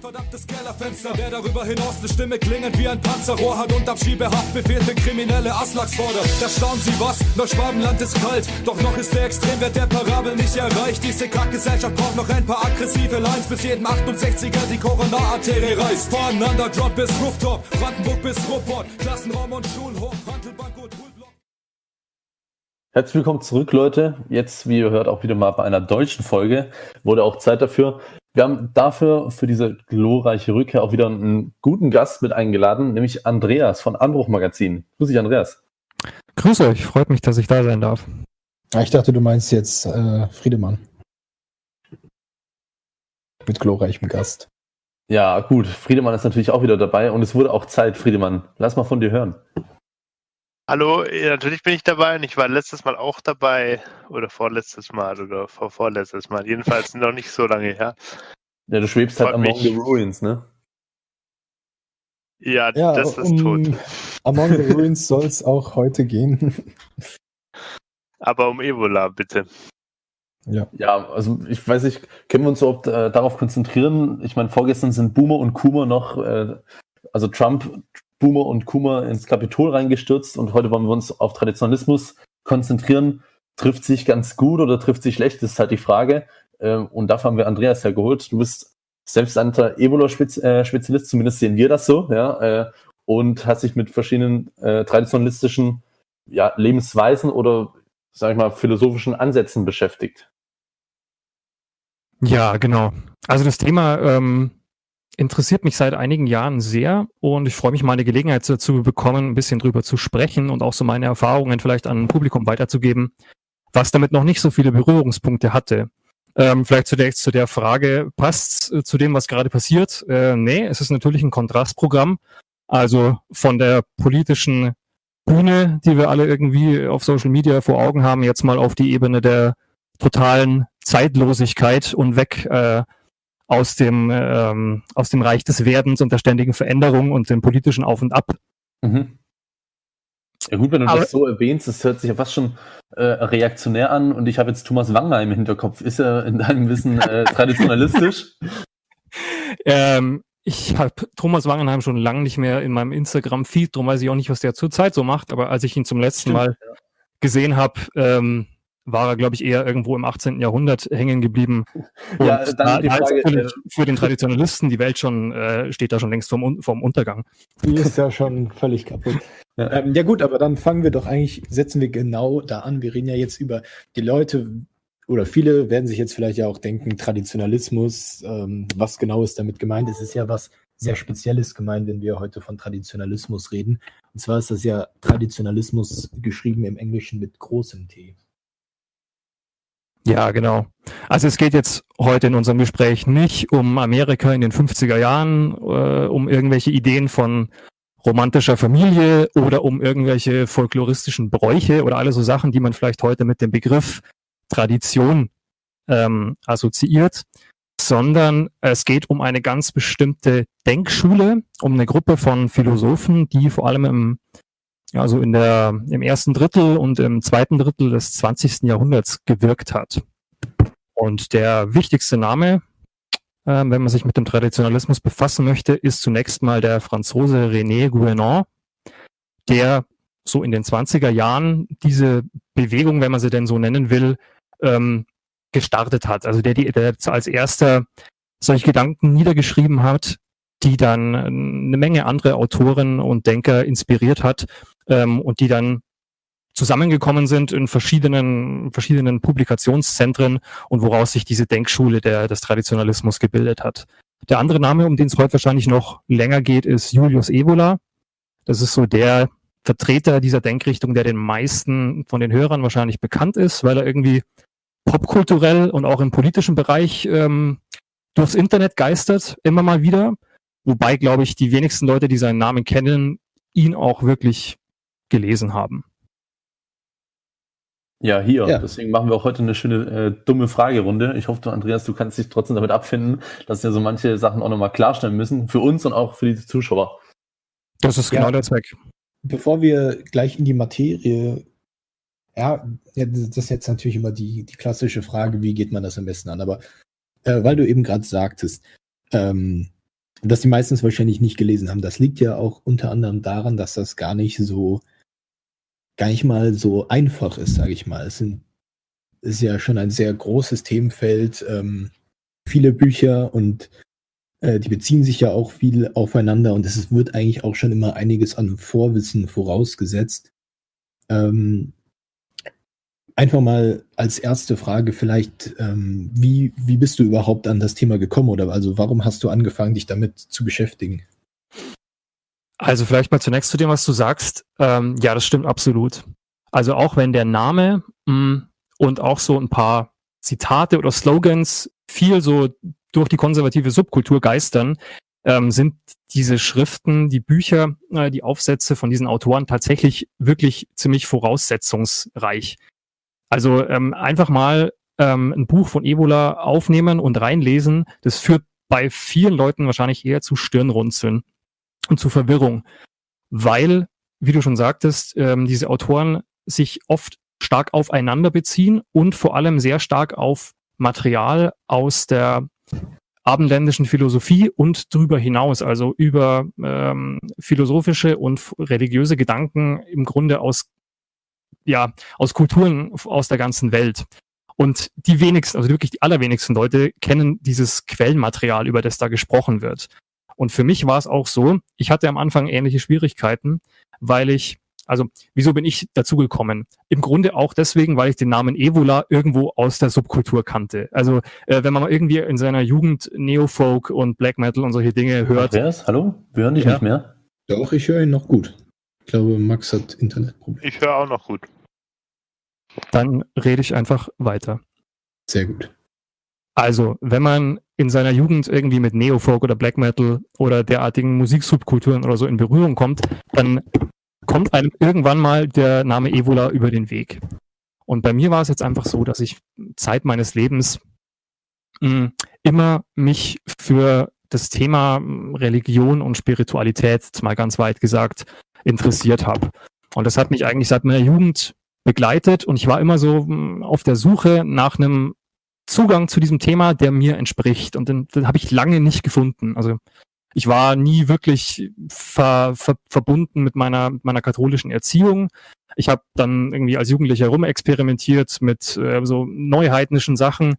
Verdammtes Kellerfenster, wer darüber hinaus eine Stimme klingend wie ein Panzerrohr hat und Abschiebehaftbefehl für kriminelle Aslaks fordert. Da staunen sie was, Neuschwabenland ist kalt, doch noch ist der Extremwert der Parabel nicht erreicht. Diese Kackgesellschaft braucht noch ein paar aggressive Lines, bis jedem 68er die Corona-Arterie reißt. Voneinander Drop bis Rooftop, Brandenburg bis Ruppert, Klassenraum und Schulhof, Handelbank und Hulblock. Herzlich willkommen zurück, Leute. Jetzt, wie ihr hört, auch wieder mal bei einer deutschen Folge. Wurde auch Zeit dafür. Wir haben dafür für diese glorreiche Rückkehr auch wieder einen guten Gast mit eingeladen, nämlich Andreas von Anbruch Magazin. Grüß dich, Andreas. Grüß euch, freut mich, dass ich da sein darf. Ich dachte, du meinst jetzt äh, Friedemann. Mit glorreichem Gast. Ja, gut. Friedemann ist natürlich auch wieder dabei und es wurde auch Zeit, Friedemann. Lass mal von dir hören. Hallo, ja, natürlich bin ich dabei und ich war letztes Mal auch dabei oder vorletztes Mal oder vor vorletztes Mal. Jedenfalls noch nicht so lange her. Ja, du schwebst halt Freut among the ruins, ne? Ja, Ja, das ist um tot. Among the Ruins soll es auch heute gehen. Aber um Ebola, bitte. ja. Ja, also ich weiß nicht, können wir uns so äh, darauf konzentrieren? Ich meine, vorgestern sind Boomer und Kuma noch, äh, also Trump, Boomer und Kuma ins Kapitol reingestürzt und heute wollen wir uns auf Traditionalismus konzentrieren. Trifft sich ganz gut oder trifft sich schlecht, ist halt die Frage. Ähm, und dafür haben wir Andreas hergeholt. Du bist selbsternannter Ebola-Spezialist, zumindest sehen wir das so, ja, äh, und hast sich mit verschiedenen äh, traditionalistischen ja, Lebensweisen oder, sag ich mal, philosophischen Ansätzen beschäftigt. Ja, genau. Also das Thema ähm, interessiert mich seit einigen Jahren sehr und ich freue mich mal eine Gelegenheit dazu bekommen, ein bisschen drüber zu sprechen und auch so meine Erfahrungen vielleicht an ein Publikum weiterzugeben, was damit noch nicht so viele Berührungspunkte hatte. Ähm, vielleicht zunächst zu der Frage, passt äh, zu dem, was gerade passiert? Äh, nee, es ist natürlich ein Kontrastprogramm. Also von der politischen Bühne, die wir alle irgendwie auf Social Media vor Augen haben, jetzt mal auf die Ebene der totalen Zeitlosigkeit und weg äh, aus dem ähm, aus dem Reich des Werdens und der ständigen Veränderung und dem politischen Auf und Ab. Mhm. Ja gut, wenn du Aber- das so erwähnst, das hört sich ja fast schon äh, reaktionär an und ich habe jetzt Thomas Wagner im Hinterkopf. Ist er in deinem Wissen äh, traditionalistisch? Ähm, ich habe Thomas Wangenheim schon lange nicht mehr in meinem Instagram-Feed, darum weiß ich auch nicht, was der zurzeit so macht, aber als ich ihn zum letzten Stimmt, Mal gesehen habe, ähm, war er, glaube ich, eher irgendwo im 18. Jahrhundert hängen geblieben. Und Ja, dann da, die da ist Frage, natürlich für den Traditionalisten die Welt schon, äh, steht da schon längst vom, Un- vom Untergang. Die ist ja schon völlig kaputt. Ja. Ähm, ja gut, aber dann fangen wir doch eigentlich, setzen wir genau da an. Wir reden ja jetzt über die Leute oder viele werden sich jetzt vielleicht ja auch denken, Traditionalismus, ähm, was genau ist damit gemeint? Es ist ja was sehr Spezielles gemeint, wenn wir heute von Traditionalismus reden. Und zwar ist das ja Traditionalismus geschrieben im Englischen mit großem T. Ja, genau. Also es geht jetzt heute in unserem Gespräch nicht um Amerika in den 50er Jahren, äh, um irgendwelche Ideen von romantischer Familie oder um irgendwelche folkloristischen Bräuche oder alle so Sachen, die man vielleicht heute mit dem Begriff Tradition ähm, assoziiert, sondern es geht um eine ganz bestimmte Denkschule, um eine Gruppe von Philosophen, die vor allem im also in der, im ersten Drittel und im zweiten Drittel des 20. Jahrhunderts gewirkt hat. Und der wichtigste Name, äh, wenn man sich mit dem Traditionalismus befassen möchte, ist zunächst mal der Franzose René Guénon, der so in den 20er Jahren diese Bewegung, wenn man sie denn so nennen will, ähm, gestartet hat. Also der, der als erster solche Gedanken niedergeschrieben hat, die dann äh, eine Menge andere Autoren und Denker inspiriert hat ähm, und die dann zusammengekommen sind in verschiedenen, verschiedenen Publikationszentren und woraus sich diese Denkschule der, des Traditionalismus gebildet hat. Der andere Name, um den es heute wahrscheinlich noch länger geht, ist Julius Evola. Das ist so der Vertreter dieser Denkrichtung, der den meisten von den Hörern wahrscheinlich bekannt ist, weil er irgendwie popkulturell und auch im politischen Bereich ähm, durchs Internet geistert, immer mal wieder. Wobei, glaube ich, die wenigsten Leute, die seinen Namen kennen, ihn auch wirklich gelesen haben. Ja, hier. Ja. Deswegen machen wir auch heute eine schöne äh, dumme Fragerunde. Ich hoffe, du, Andreas, du kannst dich trotzdem damit abfinden, dass wir so manche Sachen auch nochmal klarstellen müssen. Für uns und auch für die Zuschauer. Das ist Ja. genau der Zweck. Bevor wir gleich in die Materie, ja, ja, das ist jetzt natürlich immer die, die klassische Frage, wie geht man das am besten an? Aber äh, weil du eben gerade sagtest, ähm, dass die meistens wahrscheinlich nicht gelesen haben. Das liegt ja auch unter anderem daran, dass das gar nicht so, gar nicht mal so einfach ist, sage ich mal. Es sind, ist ja schon ein sehr großes Themenfeld, ähm, viele Bücher und äh, die beziehen sich ja auch viel aufeinander und es wird eigentlich auch schon immer einiges an Vorwissen vorausgesetzt. Ähm, einfach mal als erste Frage vielleicht, ähm, wie, wie bist du überhaupt an das Thema gekommen oder also warum hast du angefangen, dich damit zu beschäftigen? Also vielleicht mal zunächst zu dem, was du sagst. Ähm, ja, das stimmt absolut. Also auch wenn der Name mh, mm, und auch so ein paar Zitate oder Slogans viel so durch die konservative Subkultur geistern, ähm, sind diese Schriften, die Bücher, äh, die Aufsätze von diesen Autoren tatsächlich wirklich ziemlich voraussetzungsreich. Also ähm, einfach mal ähm, ein Buch von Evola aufnehmen und reinlesen, das führt bei vielen Leuten wahrscheinlich eher zu Stirnrunzeln und zu Verwirrung, weil, wie du schon sagtest, ähm, diese Autoren sich oft stark aufeinander beziehen und vor allem sehr stark auf Material aus der abendländischen Philosophie und darüber hinaus, also über ähm, philosophische und religiöse Gedanken im Grunde aus ja aus Kulturen aus der ganzen Welt. Und die wenigsten, also wirklich die allerwenigsten Leute kennen dieses Quellenmaterial, über das da gesprochen wird. Und für mich war es auch so, ich hatte am Anfang ähnliche Schwierigkeiten, weil ich also, wieso bin ich dazugekommen? Im Grunde auch deswegen, weil ich den Namen Evola irgendwo aus der Subkultur kannte. Also, äh, wenn man mal irgendwie in seiner Jugend Neofolk und Black Metal und solche Dinge hört. Wer ist? Hallo? Wir hören dich ja. nicht mehr. Doch, ich höre ihn noch gut. Ich glaube, Max hat Internetprobleme. Ich höre auch noch gut. Dann rede ich einfach weiter. Sehr gut. Also, wenn man in seiner Jugend irgendwie mit Neofolk oder Black Metal oder derartigen Musiksubkulturen oder so in Berührung kommt, dann kommt einem irgendwann mal der Name Evola über den Weg. Und bei mir war es jetzt einfach so, dass ich Zeit meines Lebens mh, hm, immer mich für das Thema hm, Religion und Spiritualität, mal ganz weit gesagt, interessiert habe. Und das hat mich eigentlich seit meiner Jugend begleitet und ich war immer so hm, auf der Suche nach einem Zugang zu diesem Thema, der mir entspricht. Und den, den habe ich lange nicht gefunden. Also ich war nie wirklich ver, ver, verbunden mit meiner, mit meiner katholischen Erziehung. Ich habe dann irgendwie als Jugendlicher rumexperimentiert mit äh, so neuheidnischen Sachen,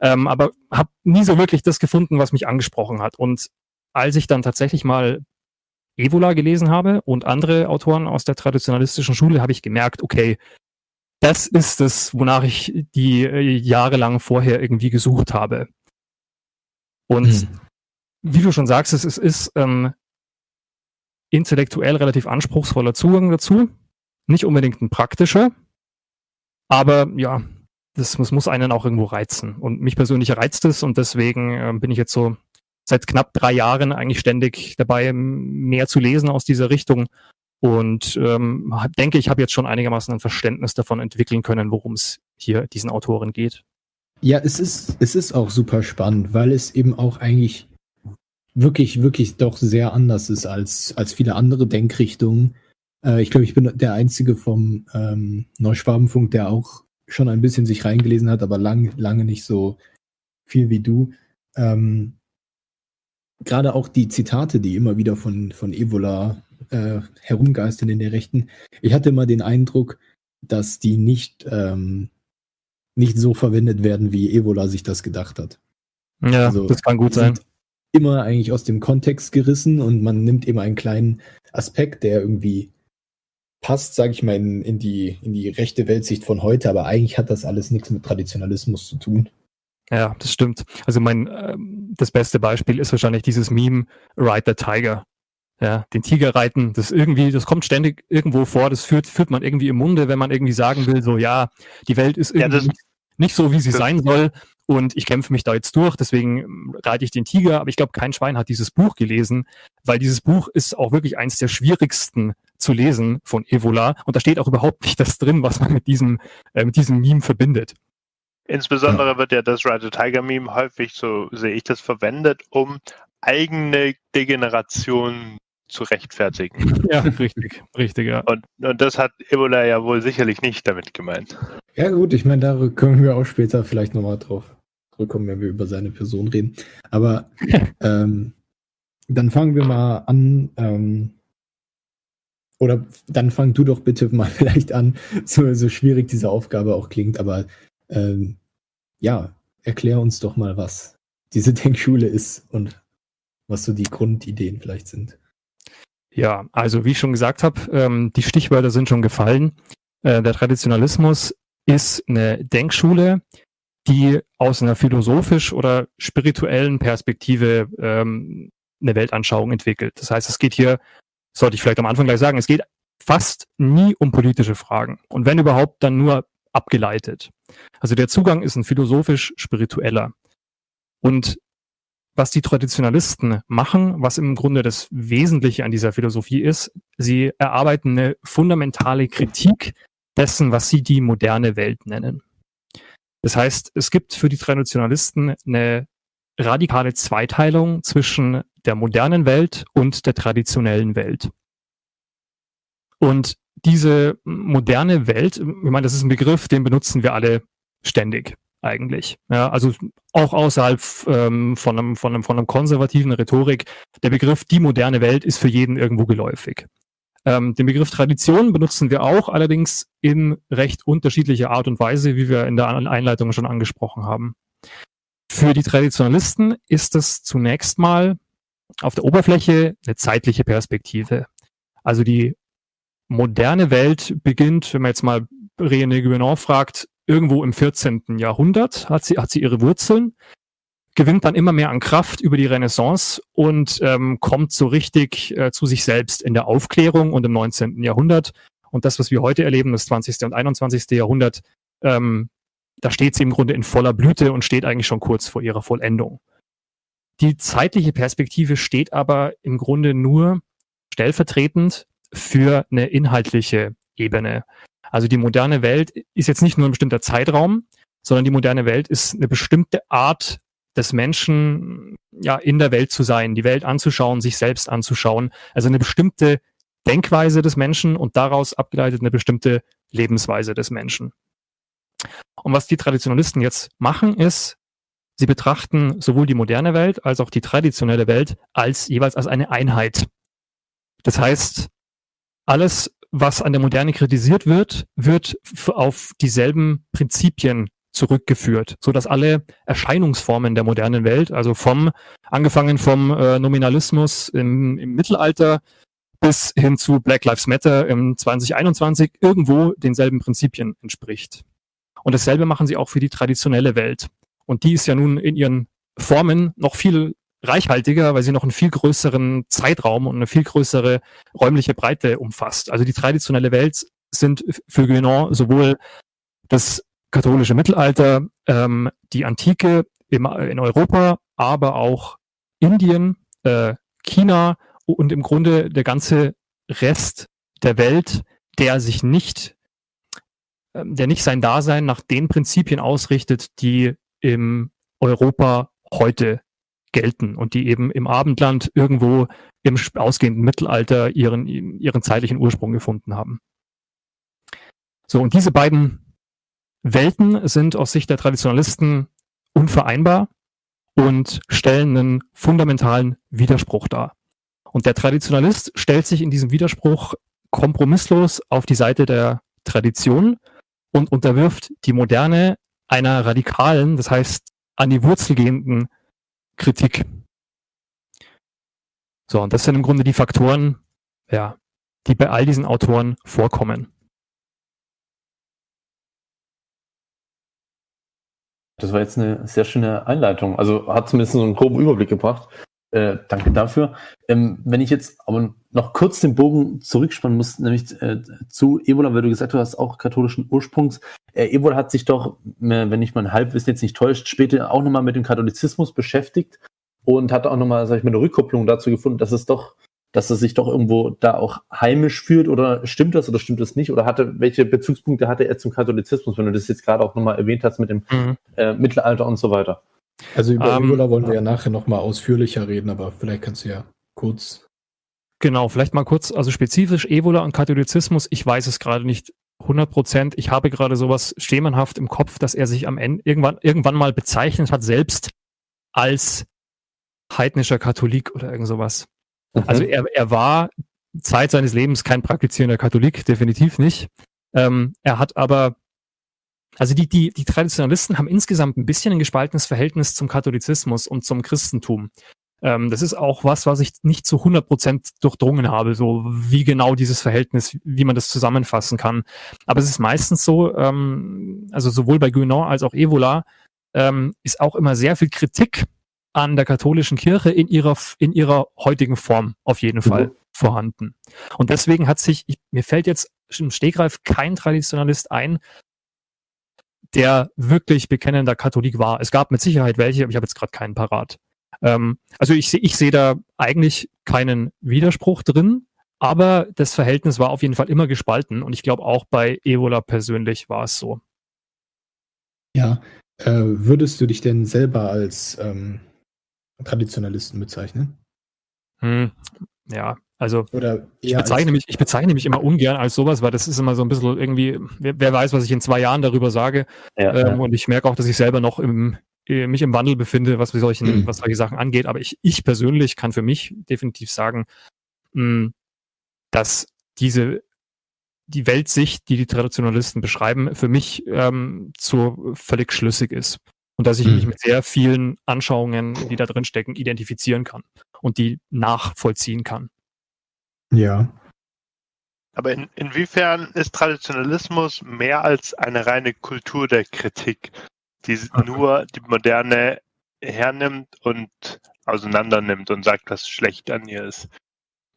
ähm, aber habe nie so wirklich das gefunden, was mich angesprochen hat. Und als ich dann tatsächlich mal Evola gelesen habe und andere Autoren aus der traditionalistischen Schule, habe ich gemerkt, okay, das ist es, wonach ich die äh, jahrelang vorher irgendwie gesucht habe. Und hm wie du schon sagst, es, es ist ähm, intellektuell relativ anspruchsvoller Zugang dazu. Nicht unbedingt ein praktischer, aber ja, das, das muss einen auch irgendwo reizen. Und mich persönlich reizt es und deswegen äh, bin ich jetzt so seit knapp drei Jahren eigentlich ständig dabei, mehr zu lesen aus dieser Richtung und ähm, denke, ich habe jetzt schon einigermaßen ein Verständnis davon entwickeln können, worum es hier diesen Autoren geht. Ja, es ist, es ist auch super spannend, weil es eben auch eigentlich wirklich, wirklich doch sehr anders ist als, als viele andere Denkrichtungen. Äh, ich glaube, ich bin der Einzige vom ähm, Neuschwabenfunk, der auch schon ein bisschen sich reingelesen hat, aber lang, lange nicht so viel wie du. Ähm, Gerade auch die Zitate, die immer wieder von, von Evola äh, herumgeistern in der Rechten. Ich hatte immer den Eindruck, dass die nicht, ähm, nicht so verwendet werden, wie Evola sich das gedacht hat. Ja, also, das kann gut sein immer eigentlich aus dem Kontext gerissen und man nimmt eben einen kleinen Aspekt, der irgendwie passt, sage ich mal, in, in, die, in die rechte Weltsicht von heute, aber eigentlich hat das alles nichts mit Traditionalismus zu tun. Ja, das stimmt. Also mein ähm, das beste Beispiel ist wahrscheinlich dieses Meme Ride the Tiger. Ja, den Tiger reiten, das irgendwie, das kommt ständig irgendwo vor, das führt, führt man irgendwie im Munde, wenn man irgendwie sagen will, so ja, die Welt ist irgendwie ja, nicht, nicht so, wie sie sein soll und ich kämpfe mich da jetzt durch, deswegen ähm, reite ich den Tiger, aber ich glaube, kein Schwein hat dieses Buch gelesen, weil dieses Buch ist auch wirklich eins der schwierigsten zu lesen von Evola und da steht auch überhaupt nicht das drin, was man mit diesem, äh, mit diesem Meme verbindet. Insbesondere ja. wird ja das Ride the Tiger Meme häufig, so sehe ich das, verwendet, um eigene Degeneration zu rechtfertigen. Ja, richtig, richtig, ja. Und, und das hat Ebola ja wohl sicherlich nicht damit gemeint. Ja gut, ich meine, da können wir auch später vielleicht nochmal drauf zurückkommen, wenn wir über seine Person reden. Aber ähm, dann fangen wir mal an. Ähm, oder dann fang du doch bitte mal vielleicht an, so, so schwierig diese Aufgabe auch klingt, aber ähm, ja, erklär uns doch mal, was diese Denkschule ist und was so die Grundideen vielleicht sind. Ja, also wie ich schon gesagt habe, ähm, die Stichwörter sind schon gefallen. Äh, der Traditionalismus ist eine Denkschule, die aus einer philosophisch oder spirituellen Perspektive ähm, eine Weltanschauung entwickelt. Das heißt, es geht hier, sollte ich vielleicht am Anfang gleich sagen, es geht fast nie um politische Fragen. Und wenn überhaupt, dann nur abgeleitet. Also der Zugang ist ein philosophisch-spiritueller. Und was die Traditionalisten machen, was im Grunde das Wesentliche an dieser Philosophie ist, sie erarbeiten eine fundamentale Kritik dessen, was sie die moderne Welt nennen. Das heißt, es gibt für die Traditionalisten eine radikale Zweiteilung zwischen der modernen Welt und der traditionellen Welt. Und diese moderne Welt, ich meine, das ist ein Begriff, den benutzen wir alle ständig eigentlich. Ja, also auch außerhalb ähm, von, einem, von, einem, von einem konservativen Rhetorik. Der Begriff die moderne Welt ist für jeden irgendwo geläufig. Ähm, den Begriff Tradition benutzen wir auch, allerdings in recht unterschiedlicher Art und Weise, wie wir in der Einleitung schon angesprochen haben. Für die Traditionalisten ist es zunächst mal auf der Oberfläche eine zeitliche Perspektive. Also die moderne Welt beginnt, wenn man jetzt mal René Guénon fragt, irgendwo im 14. Jahrhundert hat sie, hat sie ihre Wurzeln, gewinnt dann immer mehr an Kraft über die Renaissance und ähm, kommt so richtig äh, zu sich selbst in der Aufklärung und im 19. Jahrhundert. Und das, was wir heute erleben, das 20. und 21. Jahrhundert, ähm, da steht sie im Grunde in voller Blüte und steht eigentlich schon kurz vor ihrer Vollendung. Die zeitliche Perspektive steht aber im Grunde nur stellvertretend für eine inhaltliche Ebene. Also die moderne Welt ist jetzt nicht nur ein bestimmter Zeitraum, sondern die moderne Welt ist eine bestimmte Art des Menschen, ja, in der Welt zu sein, die Welt anzuschauen, sich selbst anzuschauen. Also eine bestimmte Denkweise des Menschen und daraus abgeleitet eine bestimmte Lebensweise des Menschen. Und was die Traditionalisten jetzt machen, ist, sie betrachten sowohl die moderne Welt als auch die traditionelle Welt als jeweils als eine Einheit. Das heißt, alles, was an der Moderne kritisiert wird, wird auf dieselben Prinzipien zurückgeführt, so dass alle Erscheinungsformen der modernen Welt, also vom angefangen vom äh, Nominalismus im, im Mittelalter bis hin zu Black Lives Matter im 2021 irgendwo denselben Prinzipien entspricht. Und dasselbe machen sie auch für die traditionelle Welt. Und die ist ja nun in ihren Formen noch viel reichhaltiger, weil sie noch einen viel größeren Zeitraum und eine viel größere räumliche Breite umfasst. Also die traditionelle Welt sind für Guénon sowohl das katholische Mittelalter, ähm, die Antike im, in Europa, aber auch Indien, äh, China und im Grunde der ganze Rest der Welt, der sich nicht, äh, der nicht sein Dasein nach den Prinzipien ausrichtet, die im Europa heute gelten und die eben im Abendland irgendwo im ausgehenden Mittelalter ihren, ihren zeitlichen Ursprung gefunden haben. So, und diese beiden Welten sind aus Sicht der Traditionalisten unvereinbar und stellen einen fundamentalen Widerspruch dar. Und der Traditionalist stellt sich in diesem Widerspruch kompromisslos auf die Seite der Tradition und unterwirft die Moderne einer radikalen, das heißt an die Wurzel gehenden Kritik. So, und das sind im Grunde die Faktoren, ja, die bei all diesen Autoren vorkommen. Das war jetzt eine sehr schöne Einleitung. Also hat zumindest so einen groben Überblick gebracht. Äh, danke dafür. Ähm, wenn ich jetzt aber noch kurz den Bogen zurückspannen muss, nämlich äh, zu Ebola, weil du gesagt hast, auch katholischen Ursprungs. Äh, Ebola hat sich doch, äh, wenn ich mein Halbwissen jetzt nicht täuscht, später auch nochmal mit dem Katholizismus beschäftigt und hat auch nochmal, sag ich mal, eine Rückkopplung dazu gefunden, dass es doch, dass es sich doch irgendwo da auch heimisch fühlt oder stimmt das oder stimmt das nicht? Oder hatte, welche Bezugspunkte hatte er zum Katholizismus, wenn du das jetzt gerade auch nochmal erwähnt hast mit dem mhm. äh, Mittelalter und so weiter? Also über ähm, Ebola wollen wir ja nachher nochmal ausführlicher reden, aber vielleicht kannst du ja kurz. Genau, vielleicht mal kurz, also spezifisch Ebola und Katholizismus, ich weiß es gerade nicht 100 Prozent. Ich habe gerade sowas schemenhaft im Kopf, dass er sich am Ende irgendwann, irgendwann mal bezeichnet hat, selbst als heidnischer Katholik oder irgend sowas. Mhm. Also er, er war Zeit seines Lebens kein praktizierender Katholik, definitiv nicht. Ähm, er hat aber, also die, die, die Traditionalisten haben insgesamt ein bisschen ein gespaltenes Verhältnis zum Katholizismus und zum Christentum. Ähm, das ist auch was, was ich nicht zu 100 Prozent durchdrungen habe, so wie genau dieses Verhältnis, wie man das zusammenfassen kann. Aber es ist meistens so, ähm, also sowohl bei Guénon als auch Evola ähm, ist auch immer sehr viel Kritik an der katholischen Kirche in ihrer, in ihrer heutigen Form auf jeden Fall mhm. vorhanden. Und deswegen hat sich, ich, mir fällt jetzt im Stegreif kein Traditionalist ein, der wirklich bekennender Katholik war. Es gab mit Sicherheit welche, aber ich habe jetzt gerade keinen parat. Ähm, also ich sehe ich sehe da eigentlich keinen Widerspruch drin, aber das Verhältnis war auf jeden Fall immer gespalten und ich glaube auch bei Evola persönlich war es so. Ja, äh, würdest du dich denn selber als ähm, Traditionalisten bezeichnen? Hm, ja, also ich, bezeichne mich, ich bezeichne mich immer ungern als sowas, weil das ist immer so ein bisschen irgendwie, wer, wer weiß, was ich in zwei Jahren darüber sage. Ja, ähm, ja. Und ich merke auch, dass ich selber noch im, äh, mich im Wandel befinde, was, solchen, mhm. was solche Sachen angeht. Aber ich, ich persönlich kann für mich definitiv sagen, mh, hm, dass diese die Weltsicht, die die Traditionalisten beschreiben, für mich ähm, so völlig schlüssig ist. Und dass ich mhm. mich mit sehr vielen Anschauungen, die da drin stecken, identifizieren kann und die nachvollziehen kann. Ja. Aber in, inwiefern ist Traditionalismus mehr als eine reine Kultur der Kritik, die okay. nur die Moderne hernimmt und auseinandernimmt und sagt, was schlecht an ihr ist?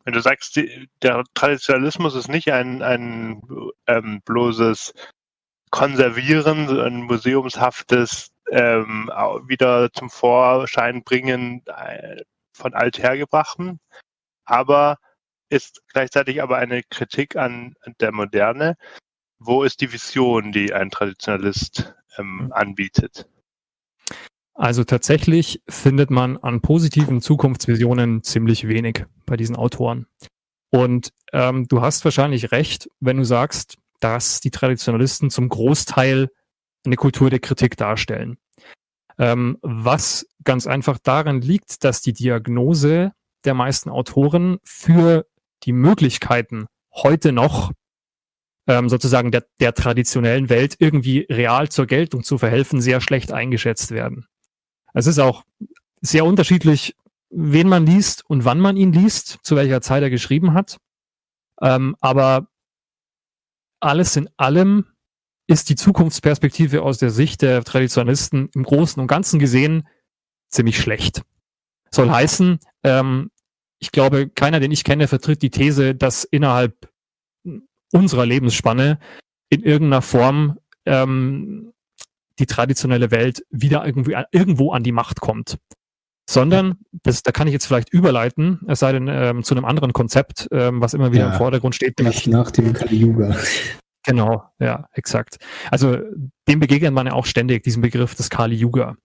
Wenn du sagst, die, der Traditionalismus ist nicht ein, ein ähm, bloßes Konservieren, ein museumshaftes ähm, wieder zum Vorschein bringen äh, von althergebrachten, aber ist gleichzeitig aber eine Kritik an der Moderne. Wo ist die Vision, die ein Traditionalist ähm, mhm. anbietet? Also tatsächlich findet man an positiven Zukunftsvisionen ziemlich wenig bei diesen Autoren. Und ähm, du hast wahrscheinlich recht, wenn du sagst, dass die Traditionalisten zum Großteil eine Kultur der Kritik darstellen. Ähm, was ganz einfach daran liegt, dass die Diagnose der meisten Autoren für die Möglichkeiten heute noch ähm, sozusagen der, der traditionellen Welt irgendwie real zur Geltung zu verhelfen, sehr schlecht eingeschätzt werden. Es ist auch sehr unterschiedlich, wen man liest und wann man ihn liest, zu welcher Zeit er geschrieben hat. Ähm, aber alles in allem ist die Zukunftsperspektive aus der Sicht der Traditionalisten im Großen und Ganzen gesehen ziemlich schlecht. Soll heißen, ähm, ich glaube, keiner, den ich kenne, vertritt die These, dass innerhalb unserer Lebensspanne in irgendeiner Form ähm, die traditionelle Welt wieder irgendwie irgendwo an die Macht kommt. Sondern, das, da kann ich jetzt vielleicht überleiten, es sei denn ähm, zu einem anderen Konzept, ähm, was immer wieder ja, im Vordergrund steht. Nämlich nach dem Kali Yuga. Genau, ja, exakt. Also dem begegnet man ja auch ständig, diesem Begriff des Kali Yuga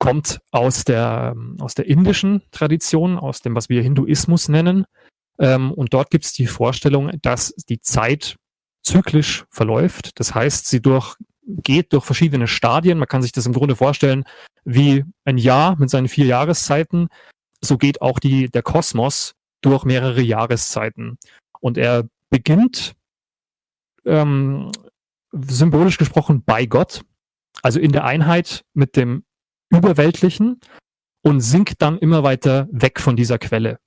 kommt aus der, aus der indischen Tradition, aus dem, was wir Hinduismus nennen. Ähm, und dort gibt es die Vorstellung, dass die Zeit zyklisch verläuft. Das heißt, sie durch, geht durch verschiedene Stadien. Man kann sich das im Grunde vorstellen wie ein Jahr mit seinen vier Jahreszeiten. So geht auch die, der Kosmos durch mehrere Jahreszeiten. Und er beginnt ähm, symbolisch gesprochen bei Gott, also in der Einheit mit dem Überweltlichen und sinkt dann immer weiter weg von dieser Quelle.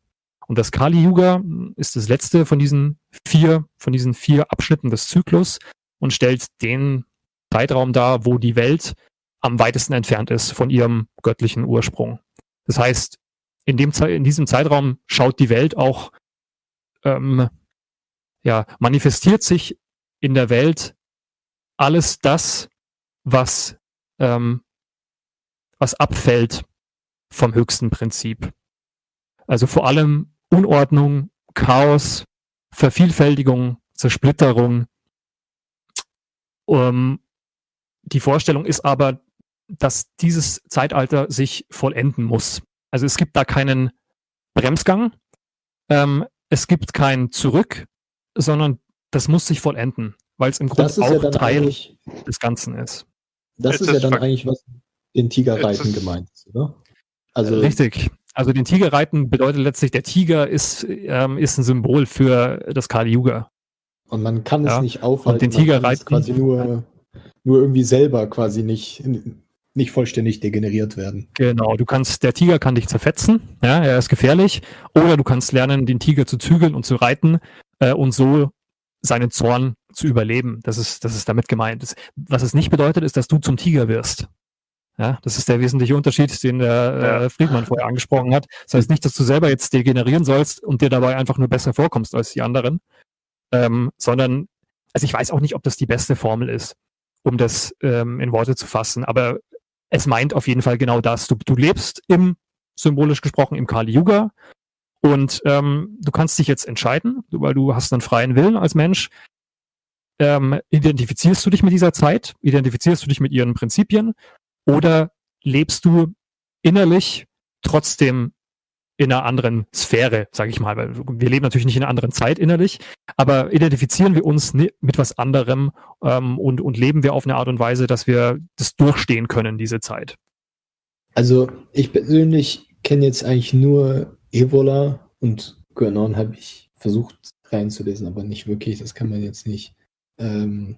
Und das Kali Yuga ist das letzte von diesen vier, von diesen vier Abschnitten des Zyklus und stellt den Zeitraum dar, wo die Welt am weitesten entfernt ist von ihrem göttlichen Ursprung. Das heißt, in, dem, in diesem Zeitraum schaut die Welt auch, ähm, ja, manifestiert sich in der Welt alles das, was ähm, was abfällt vom höchsten Prinzip. Also vor allem Unordnung, Chaos, Vervielfältigung, Zersplitterung. Ähm, die Vorstellung ist aber, dass dieses Zeitalter sich vollenden muss. Also es gibt da keinen Bremsgang, ähm, es gibt kein Zurück, sondern das muss sich vollenden, weil es im Grunde auch ja Teil des Ganzen ist. Das ist, ist ja dann eigentlich was, den Tiger reiten gemeint ist, oder? Also richtig. Also den Tiger reiten bedeutet letztlich, der Tiger ist, ähm, ist ein Symbol für das Kali Yuga. Und man kann es ja. nicht aufhalten. Und den Tiger reiten. quasi nur, nur irgendwie selber quasi nicht, nicht vollständig degeneriert werden. Genau, du kannst, der Tiger kann dich zerfetzen, ja, er ist gefährlich. Oder du kannst lernen, den Tiger zu zügeln und zu reiten äh, und so seinen Zorn zu überleben. Das ist, das ist damit gemeint. was es nicht bedeutet, ist, dass du zum Tiger wirst. Ja, das ist der wesentliche Unterschied, den der äh, Friedmann vorher angesprochen hat. Das heißt nicht, dass du selber jetzt degenerieren sollst und dir dabei einfach nur besser vorkommst als die anderen, ähm, sondern, also ich weiß auch nicht, ob das die beste Formel ist, um das ähm, in Worte zu fassen, aber es meint auf jeden Fall genau das. Du, du lebst im, symbolisch gesprochen, im Kali Yuga und ähm, du kannst dich jetzt entscheiden, weil du hast einen freien Willen als Mensch. Ähm, identifizierst du dich mit dieser Zeit? Identifizierst du dich mit ihren Prinzipien? Oder lebst du innerlich trotzdem in einer anderen Sphäre, sage ich mal, weil wir leben natürlich nicht in einer anderen Zeit innerlich, aber identifizieren wir uns mit was anderem ähm, und, und leben wir auf eine Art und Weise, dass wir das durchstehen können, diese Zeit. Also ich persönlich kenne jetzt eigentlich nur Evola und Guanon habe ich versucht reinzulesen, aber nicht wirklich, das kann man jetzt nicht, ähm,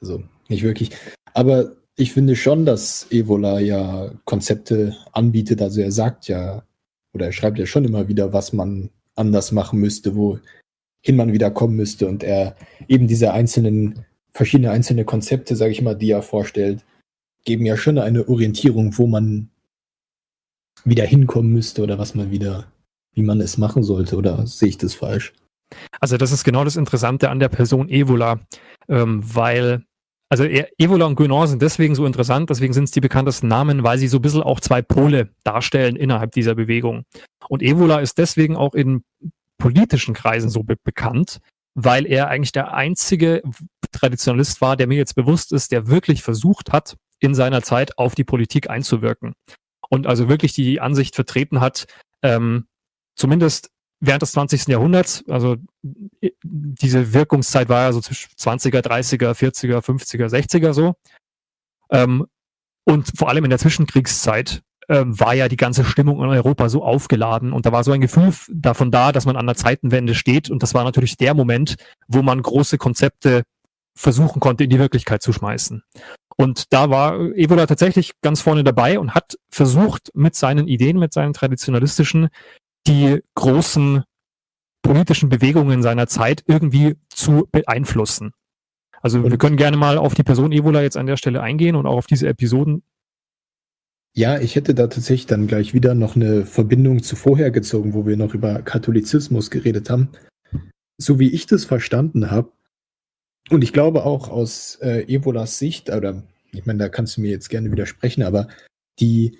also nicht wirklich. Aber ich finde schon, dass Evola ja Konzepte anbietet. Also er sagt ja, oder er schreibt ja schon immer wieder, was man anders machen müsste, wohin man wieder kommen müsste. Und er eben diese einzelnen, verschiedene einzelne Konzepte, sage ich mal, die er vorstellt, geben ja schon eine Orientierung, wo man wieder hinkommen müsste oder was man wieder, wie man es machen sollte. Oder sehe ich das falsch? Also das ist genau das Interessante an der Person Evola, ähm, weil also Evola und Guénon sind deswegen so interessant, deswegen sind es die bekanntesten Namen, weil sie so ein bisschen auch zwei Pole darstellen innerhalb dieser Bewegung. Und Evola ist deswegen auch in politischen Kreisen so be bekannt, weil er eigentlich der einzige Traditionalist war, der mir jetzt bewusst ist, der wirklich versucht hat, in seiner Zeit auf die Politik einzuwirken. Und also wirklich die Ansicht vertreten hat, ähm, zumindest während des 20. Jahrhunderts, also diese Wirkungszeit war ja so zwischen 20er, 30er, 40er, 50er, 60er so. Ähm, und vor allem in der Zwischenkriegszeit ähm, war ja die ganze Stimmung in Europa so aufgeladen und da war so ein Gefühl davon da, dass man an der Zeitenwende steht und das war natürlich der Moment, wo man große Konzepte versuchen konnte, in die Wirklichkeit zu schmeißen. Und da war Evola tatsächlich ganz vorne dabei und hat versucht, mit seinen Ideen, mit seinen traditionalistischen die großen politischen Bewegungen seiner Zeit irgendwie zu beeinflussen. Also und wir können gerne mal auf die Person Evola jetzt an der Stelle eingehen und auch auf diese Episoden. Ja, ich hätte da tatsächlich dann gleich wieder noch eine Verbindung zu vorher gezogen, wo wir noch über Katholizismus geredet haben. So wie ich das verstanden habe, und ich glaube auch aus äh, Evolas Sicht, oder ich meine, da kannst du mir jetzt gerne widersprechen, aber die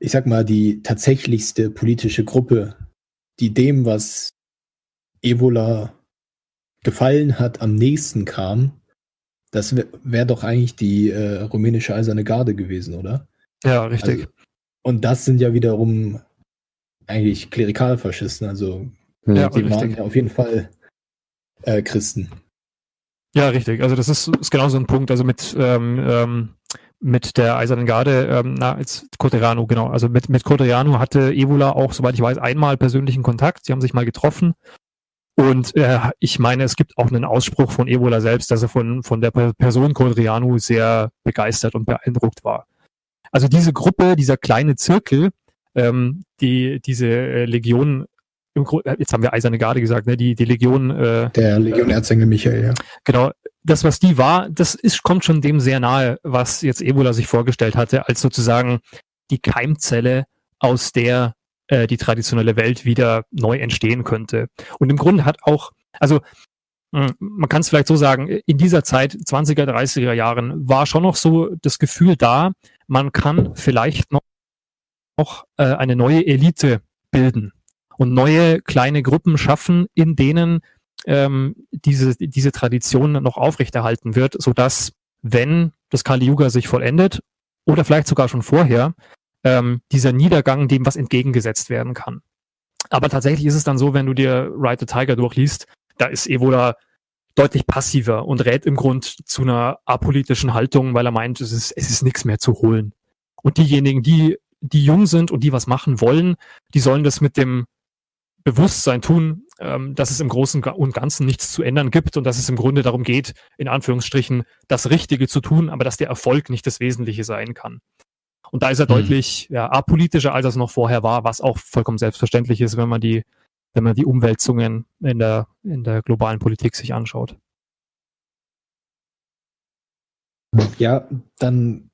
ich sag mal, die tatsächlichste politische Gruppe, die dem, was Evola gefallen hat, am nächsten kam, das wäre wär doch eigentlich die äh, rumänische Eiserne Garde gewesen, oder? Ja, richtig. Also, und das sind ja wiederum eigentlich Klerikalfaschisten, also ja, die waren ja auf jeden Fall äh, Christen. Ja, richtig. Also das ist, ist genau so ein Punkt. Also mit ähm, ähm, mit der Eisernen Garde, ähm, na, jetzt Coteriano, genau. Also mit, mit Coteriano hatte Evola auch, soweit ich weiß, einmal persönlichen Kontakt. Sie haben sich mal getroffen. Und äh, ich meine, es gibt auch einen Ausspruch von Evola selbst, dass er von, von der Person Coteriano sehr begeistert und beeindruckt war. Also diese Gruppe, dieser kleine Zirkel, ähm, die diese äh, Legion im Grund, äh, jetzt haben wir Eiserne Garde gesagt, ne, die, die Legion. Äh, der Legion Erzengel Michael, ja. Genau, das, was die war, das ist, kommt schon dem sehr nahe, was jetzt Ebola sich vorgestellt hatte, als sozusagen die Keimzelle, aus der äh, die traditionelle Welt wieder neu entstehen könnte. Und im Grunde hat auch, also hm, man kann es vielleicht so sagen, in dieser Zeit, 20er, 30er Jahren, war schon noch so das Gefühl da, man kann vielleicht noch, noch äh, eine neue Elite bilden und neue kleine Gruppen schaffen, in denen ähm, diese, diese Tradition noch aufrechterhalten wird, sodass, wenn das Kali Yuga sich vollendet oder vielleicht sogar schon vorher, ähm, dieser Niedergang dem was entgegengesetzt werden kann. Aber tatsächlich ist es dann so, wenn du dir Ride the Tiger durchliest, da ist Evola deutlich passiver und rät im Grund zu einer apolitischen Haltung, weil er meint, es ist, es ist nichts mehr zu holen. Und diejenigen, die die jung sind und die was machen wollen, die sollen das mit dem Bewusstsein tun, ähm, dass es im Großen und Ganzen nichts zu ändern gibt und dass es im Grunde darum geht, in Anführungsstrichen, das Richtige zu tun, aber dass der Erfolg nicht das Wesentliche sein kann. Und da ist er mhm. deutlich ja, apolitischer, als er es noch vorher war, was auch vollkommen selbstverständlich ist, wenn man die, wenn man die Umwälzungen in der, in der globalen Politik sich anschaut. Ja, dann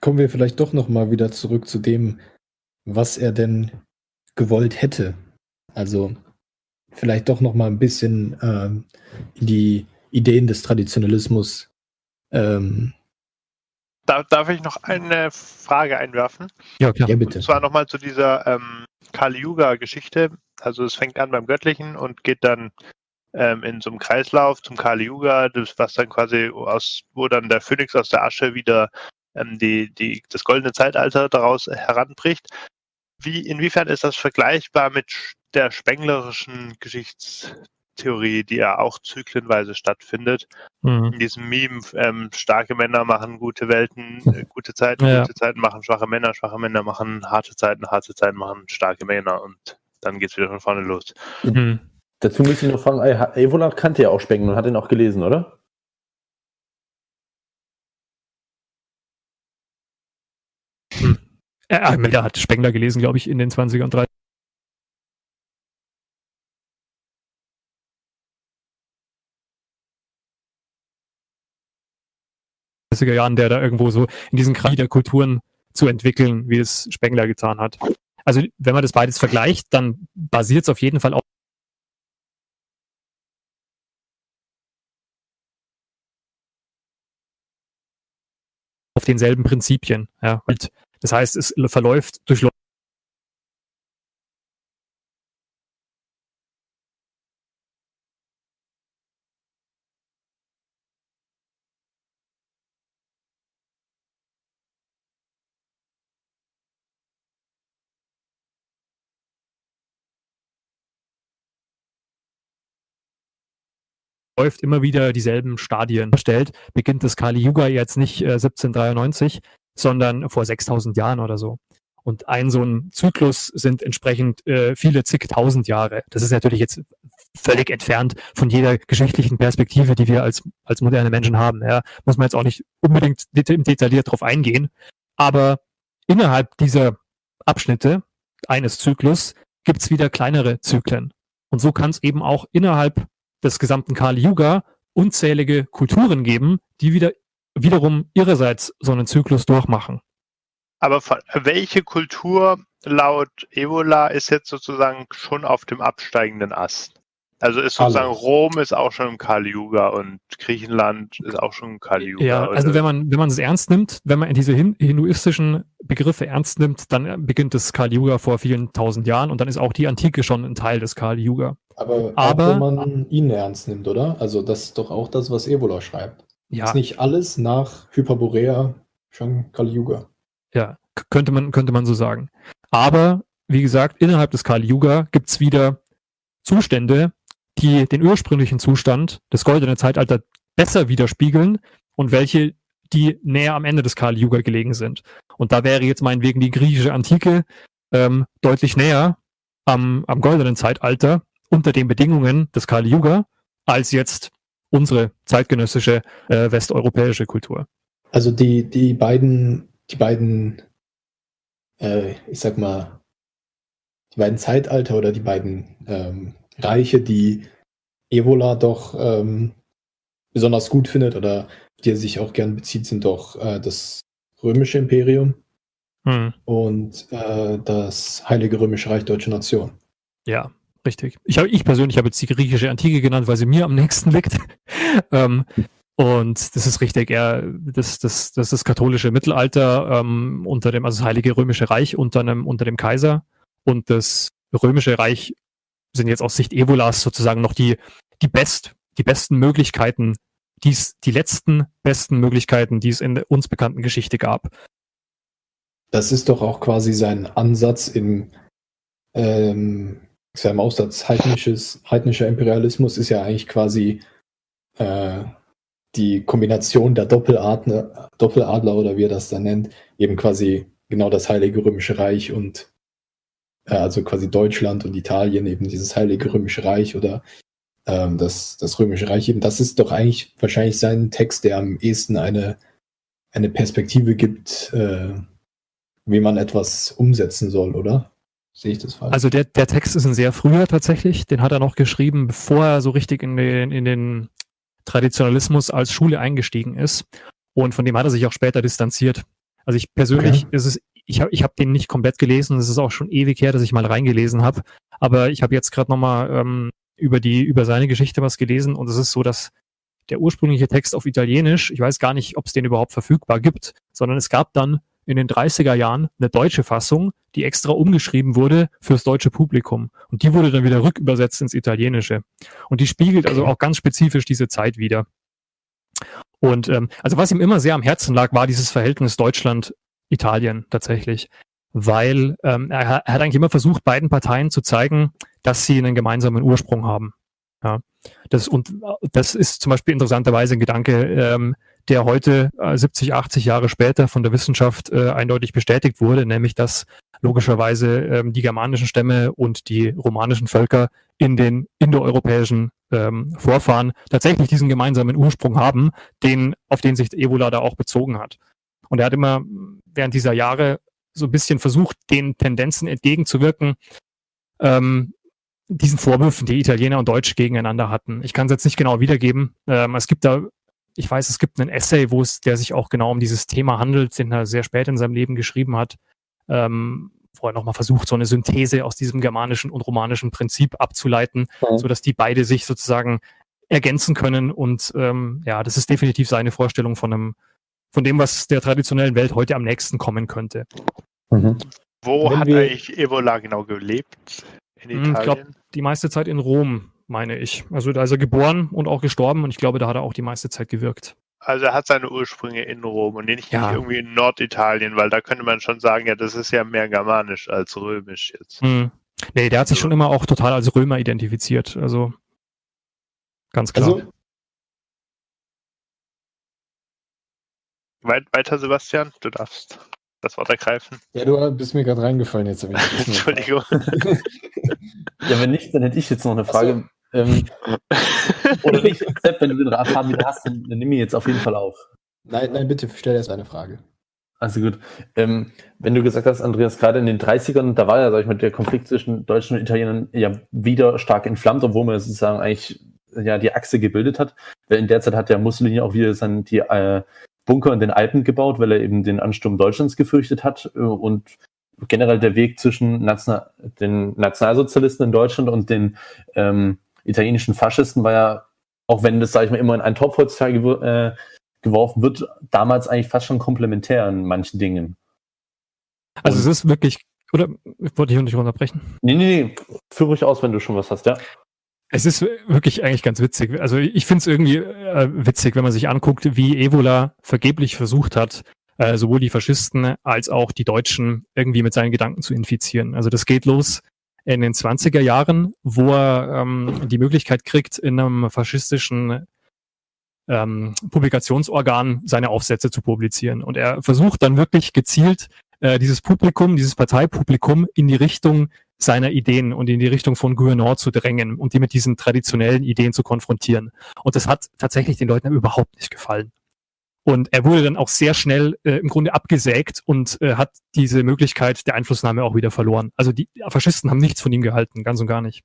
kommen wir vielleicht doch noch mal wieder zurück zu dem, was er denn gewollt hätte. Also vielleicht doch noch mal ein bisschen ähm, in die Ideen des Traditionalismus. Ähm, darf, darf ich noch eine Frage einwerfen? Ja, klar. Ja, bitte. Und zwar nochmal zu dieser ähm, Kali-Yuga-Geschichte. Also es fängt an beim Göttlichen und geht dann ähm, in so einem Kreislauf zum Kali Yuga, das, was dann quasi aus, wo dann der Phönix aus der Asche wieder ähm, die, die, das goldene Zeitalter daraus heranbricht. Wie, inwiefern ist das vergleichbar mit der spenglerischen Geschichtstheorie, die ja auch zyklenweise stattfindet? Mhm. In diesem Meme, ähm, starke Männer machen gute Welten, äh, gute Zeiten, ja. gute Zeiten machen schwache Männer, schwache Männer machen harte Zeiten, harte Zeiten machen starke Männer und dann geht es wieder von vorne los. Mhm. Dazu müssen ich noch fragen, Evola kannte ja auch Spengler und hat ihn auch gelesen, oder? Äh, Melder hat Spengler gelesen, glaube ich, in den 20er und 30er. Jahren, der da irgendwo so in diesen Krieg der Kulturen zu entwickeln, wie es Spengler getan hat. Also wenn man das beides vergleicht, dann basiert es auf jeden Fall auf auf denselben Prinzipien. Ja. Und das heißt, es verläuft durch läuft, immer wieder dieselben Stadien. Stellt, beginnt das Kali Yuga jetzt nicht äh, 1793, sondern vor 6000 Jahren oder so. Und ein so ein Zyklus sind entsprechend äh, viele zigtausend Jahre. Das ist natürlich jetzt völlig entfernt von jeder geschichtlichen Perspektive, die wir als, als moderne Menschen haben. Ja. Muss man jetzt auch nicht unbedingt det detailliert drauf eingehen. Aber innerhalb dieser Abschnitte eines Zyklus gibt's wieder kleinere Zyklen. Und so kann es eben auch innerhalb des gesamten Kali Yuga unzählige Kulturen geben, die wieder wiederum ihrerseits so einen Zyklus durchmachen. Aber welche Kultur laut Evola ist jetzt sozusagen schon auf dem absteigenden Ast? Also ist sozusagen Alle. Rom ist auch schon im Kali Yuga und Griechenland ist auch schon im Kali Yuga. Ja, also wenn man wenn man es ernst nimmt, wenn man diese hinduistischen Begriffe ernst nimmt, dann beginnt das Kali Yuga vor vielen tausend Jahren und dann ist auch die Antike schon ein Teil des Kali Yuga. Aber, Aber wenn man ihn ernst nimmt, oder? Also das ist doch auch das, was Evola schreibt. Ja. Ist nicht alles nach Hyperborea schon Kali Yuga? Ja, könnte man könnte man so sagen. Aber wie gesagt, innerhalb des Kali Yuga gibt's wieder Zustände, die den ursprünglichen Zustand des goldenen Zeitalters besser widerspiegeln und welche, die näher am Ende des Kali Yuga gelegen sind. Und da wäre jetzt meinetwegen die griechische Antike ähm, deutlich näher am, am goldenen Zeitalter unter den Bedingungen des Kali Yuga als jetzt unsere zeitgenössische äh, westeuropäische Kultur. Also die, die beiden, die beiden, äh, ich sag mal, die beiden Zeitalter oder die beiden ähm, Reiche, die Evola doch ähm, besonders gut findet oder die er sich auch gern bezieht, sind doch äh, das römische Imperium hm. und äh, das Heilige Römische Reich Deutsche Nation. Ja, richtig. Ich, hab, ich persönlich habe jetzt die griechische Antike genannt, weil sie mir am nächsten liegt. ähm, und das ist richtig, eher das, das, das ist das katholische Mittelalter ähm, unter dem, also das Heilige Römische Reich unter, einem, unter dem Kaiser und das Römische Reich sind jetzt aus Sicht Evolas sozusagen noch die, die best, die besten Möglichkeiten, dies, die letzten besten Möglichkeiten, die es in der uns bekannten Geschichte gab. Das ist doch auch quasi sein Ansatz im, ähm, ich sage im Aussatz heidnisches, heidnischer Imperialismus ist ja eigentlich quasi äh, die Kombination der Doppeladler, Doppeladler oder wie er das dann nennt, eben quasi genau das Heilige Römische Reich und äh, also quasi Deutschland und Italien, eben dieses Heilige Römische Reich oder ähm, das, das Römische Reich eben. Das ist doch eigentlich wahrscheinlich sein Text, der am ehesten eine, eine Perspektive gibt, äh, wie man etwas umsetzen soll, oder? Sehe ich das falsch? Also der, der Text ist ein sehr früher tatsächlich. Den hat er noch geschrieben, bevor er so richtig in den, in den Traditionalismus als Schule eingestiegen ist. Und von dem hat er sich auch später distanziert. Also ich persönlich okay. ist es, ich habe ich hab den nicht komplett gelesen. Es ist auch schon ewig her, dass ich mal reingelesen habe. Aber ich habe jetzt gerade nochmal ähm, über die, über seine Geschichte was gelesen und es ist so, dass der ursprüngliche Text auf Italienisch, ich weiß gar nicht, ob es den überhaupt verfügbar gibt, sondern es gab dann in den 30er Jahren eine deutsche Fassung, die extra umgeschrieben wurde fürs deutsche Publikum. Und die wurde dann wieder rückübersetzt ins Italienische. Und die spiegelt also auch ganz spezifisch diese Zeit wieder. Und ähm, also was ihm immer sehr am Herzen lag, war dieses Verhältnis Deutschland-Italien tatsächlich. Weil ähm, er, er hat eigentlich immer versucht, beiden Parteien zu zeigen, dass sie einen gemeinsamen Ursprung haben. Ja. Das, und das ist zum Beispiel interessanterweise ein Gedanke, ähm, der heute äh, 70, 80 Jahre später von der Wissenschaft äh, eindeutig bestätigt wurde, nämlich dass logischerweise ähm, die germanischen Stämme und die romanischen Völker in den indoeuropäischen ähm, Vorfahren tatsächlich diesen gemeinsamen Ursprung haben, den, auf den sich Evola da auch bezogen hat. Und er hat immer während dieser Jahre so ein bisschen versucht, den Tendenzen entgegenzuwirken, ähm, diesen Vorwürfen, die Italiener und Deutsch gegeneinander hatten. Ich kann es jetzt nicht genau wiedergeben. Ähm, es gibt da, ich weiß, es gibt einen Essay, wo es, der sich auch genau um dieses Thema handelt, den er sehr spät in seinem Leben geschrieben hat, ähm, wo er nochmal versucht, so eine Synthese aus diesem germanischen und romanischen Prinzip abzuleiten, mhm. so dass die beide sich sozusagen ergänzen können. Und ähm, ja, das ist definitiv seine Vorstellung von einem, von dem, was der traditionellen Welt heute am nächsten kommen könnte. Mhm. Wo Wenn hat eigentlich Evola genau gelebt? In hm, Italien? Ich glaube, die meiste Zeit in Rom, meine ich. Also da ist er geboren und auch gestorben und ich glaube, da hat er auch die meiste Zeit gewirkt. Also er hat seine Ursprünge in Rom und nicht, ja. irgendwie in Norditalien, weil da könnte man schon sagen, ja, das ist ja mehr germanisch als römisch jetzt. Hm. Nee, der hat sich also. schon immer auch total als Römer identifiziert. Also ganz klar. Also, weiter, Sebastian, du darfst das Wort ergreifen. Ja, du bist mir gerade reingefallen jetzt. Entschuldigung. ja, wenn nicht, dann hätte ich jetzt noch eine Frage. So. Ähm, oder nicht, Sepp, wenn du den Radfahren wieder hast, dann, dann nimm ihn jetzt auf jeden Fall auf. Nein, nein, bitte stell erst eine Frage. Also gut. Ähm, wenn du gesagt hast, Andreas, gerade in den 30ern, da war ja, sag ich mal, der Konflikt zwischen Deutschen und Italienern ja wieder stark entflammt, obwohl man sozusagen eigentlich ja die Achse gebildet hat. Weil in der Zeit hat ja Mussolini auch wieder sein, die äh, Bunker in den Alpen gebaut, weil er eben den Ansturm Deutschlands gefürchtet hat äh, und generell der Weg zwischen National den Nationalsozialisten in Deutschland und den ähm, italienischen Faschisten war ja, auch wenn das, sage ich mal, immer in einen Topf heutzutage äh, geworfen wird, damals eigentlich fast schon komplementär in manchen Dingen. Also und es ist wirklich, oder wollte ich nicht unterbrechen? Nee, nee, nee, führe ruhig aus, wenn du schon was hast, ja. Es ist wirklich eigentlich ganz witzig. Also ich finde es irgendwie äh, witzig, wenn man sich anguckt, wie Evola vergeblich versucht hat, äh, sowohl die Faschisten als auch die Deutschen irgendwie mit seinen Gedanken zu infizieren. Also das geht los in den 20er Jahren, wo er ähm, die Möglichkeit kriegt, in einem faschistischen ähm, Publikationsorgan seine Aufsätze zu publizieren. Und er versucht dann wirklich gezielt äh, dieses Publikum, dieses Parteipublikum in die Richtung seiner Ideen und in die Richtung von Gouvernement zu drängen und die mit diesen traditionellen Ideen zu konfrontieren. Und das hat tatsächlich den Leuten überhaupt nicht gefallen. Und er wurde dann auch sehr schnell äh, im Grunde abgesägt und äh, hat diese Möglichkeit der Einflussnahme auch wieder verloren. Also die Faschisten haben nichts von ihm gehalten, ganz und gar nicht.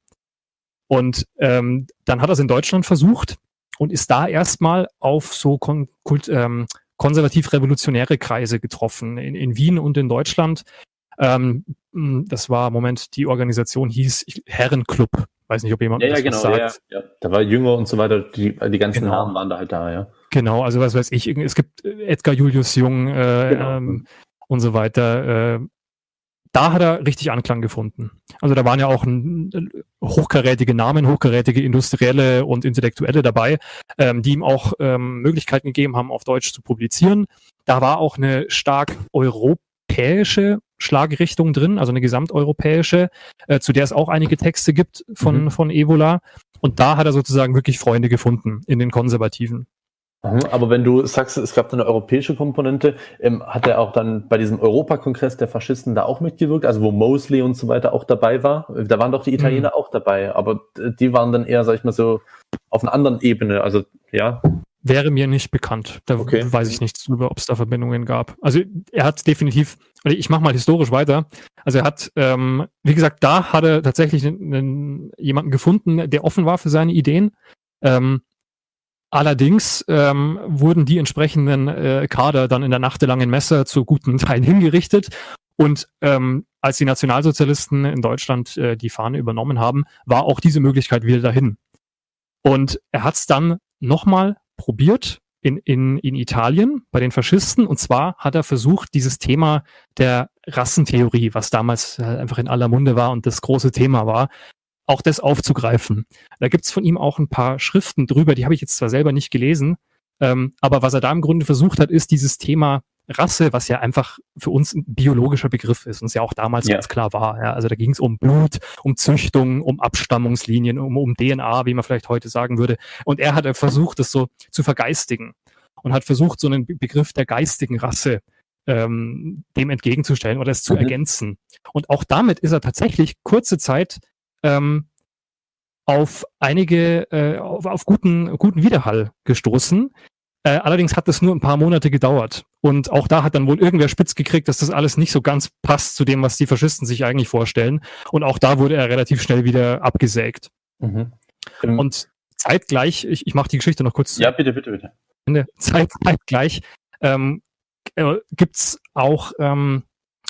Und ähm, dann hat er es in Deutschland versucht und ist da erstmal auf so kon kult, ähm, konservativ-revolutionäre Kreise getroffen, in, in Wien und in Deutschland. Ähm, das war, Moment, die Organisation hieß Herrenclub. Weiß nicht, ob jemand ja, ja, genau, sagt. Ja, ja. Da war Jünger und so weiter, die, die ganzen genau. Namen waren da halt da, ja. Genau, also was weiß ich, es gibt Edgar Julius Jung äh, genau. ähm, und so weiter. Äh, da hat er richtig Anklang gefunden. Also da waren ja auch ein, hochkarätige Namen, hochkarätige Industrielle und Intellektuelle dabei, ähm, die ihm auch ähm, Möglichkeiten gegeben haben, auf Deutsch zu publizieren. Da war auch eine stark europäische Schlagrichtung drin, also eine gesamteuropäische, äh, zu der es auch einige Texte gibt von, mhm. von Evola. Und da hat er sozusagen wirklich Freunde gefunden in den Konservativen. Mhm, aber wenn du sagst, es gab eine europäische Komponente, ähm, hat er auch dann bei diesem Europakongress der Faschisten da auch mitgewirkt, also wo Mosley und so weiter auch dabei war? Da waren doch die Italiener mhm. auch dabei, aber die waren dann eher, sag ich mal so, auf einer anderen Ebene, also ja. Wäre mir nicht bekannt. Da okay. weiß ich nichts drüber, ob es da Verbindungen gab. Also er hat definitiv, ich mache mal historisch weiter. Also er hat, ähm, wie gesagt, da hat er tatsächlich einen, jemanden gefunden, der offen war für seine Ideen. Ähm, Allerdings ähm, wurden die entsprechenden äh, Kader dann in der nachtelangen Messe zu guten Teilen hingerichtet. Und ähm, als die Nationalsozialisten in Deutschland äh, die Fahne übernommen haben, war auch diese Möglichkeit wieder dahin. Und er hat es dann nochmal probiert in, in, in Italien bei den Faschisten. Und zwar hat er versucht, dieses Thema der Rassentheorie, was damals äh, einfach in aller Munde war und das große Thema war, auch das aufzugreifen. Da gibt's von ihm auch ein paar Schriften drüber, die habe ich jetzt zwar selber nicht gelesen, ähm, aber was er da im Grunde versucht hat, ist dieses Thema Rasse, was ja einfach für uns ein biologischer Begriff ist und es ja auch damals ja. ganz klar war. Ja. Also da ging es um Blut, um Züchtung, um Abstammungslinien, um, um DNA, wie man vielleicht heute sagen würde. Und er hat versucht, das so zu vergeistigen und hat versucht, so einen Begriff der geistigen Rasse ähm, dem entgegenzustellen oder es zu mhm. ergänzen. Und auch damit ist er tatsächlich kurze Zeit ähm, auf einige, äh, auf, auf guten, guten Widerhall gestoßen. Äh, allerdings hat das nur ein paar Monate gedauert. Und auch da hat dann wohl irgendwer spitz gekriegt, dass das alles nicht so ganz passt zu dem, was die Faschisten sich eigentlich vorstellen. Und auch da wurde er relativ schnell wieder abgesägt. Mhm. Ähm, Und zeitgleich, ich, ich mache die Geschichte noch kurz. Ja, bitte, bitte, bitte. Ende. Zeit, zeitgleich ähm, äh, gibt's auch, ähm,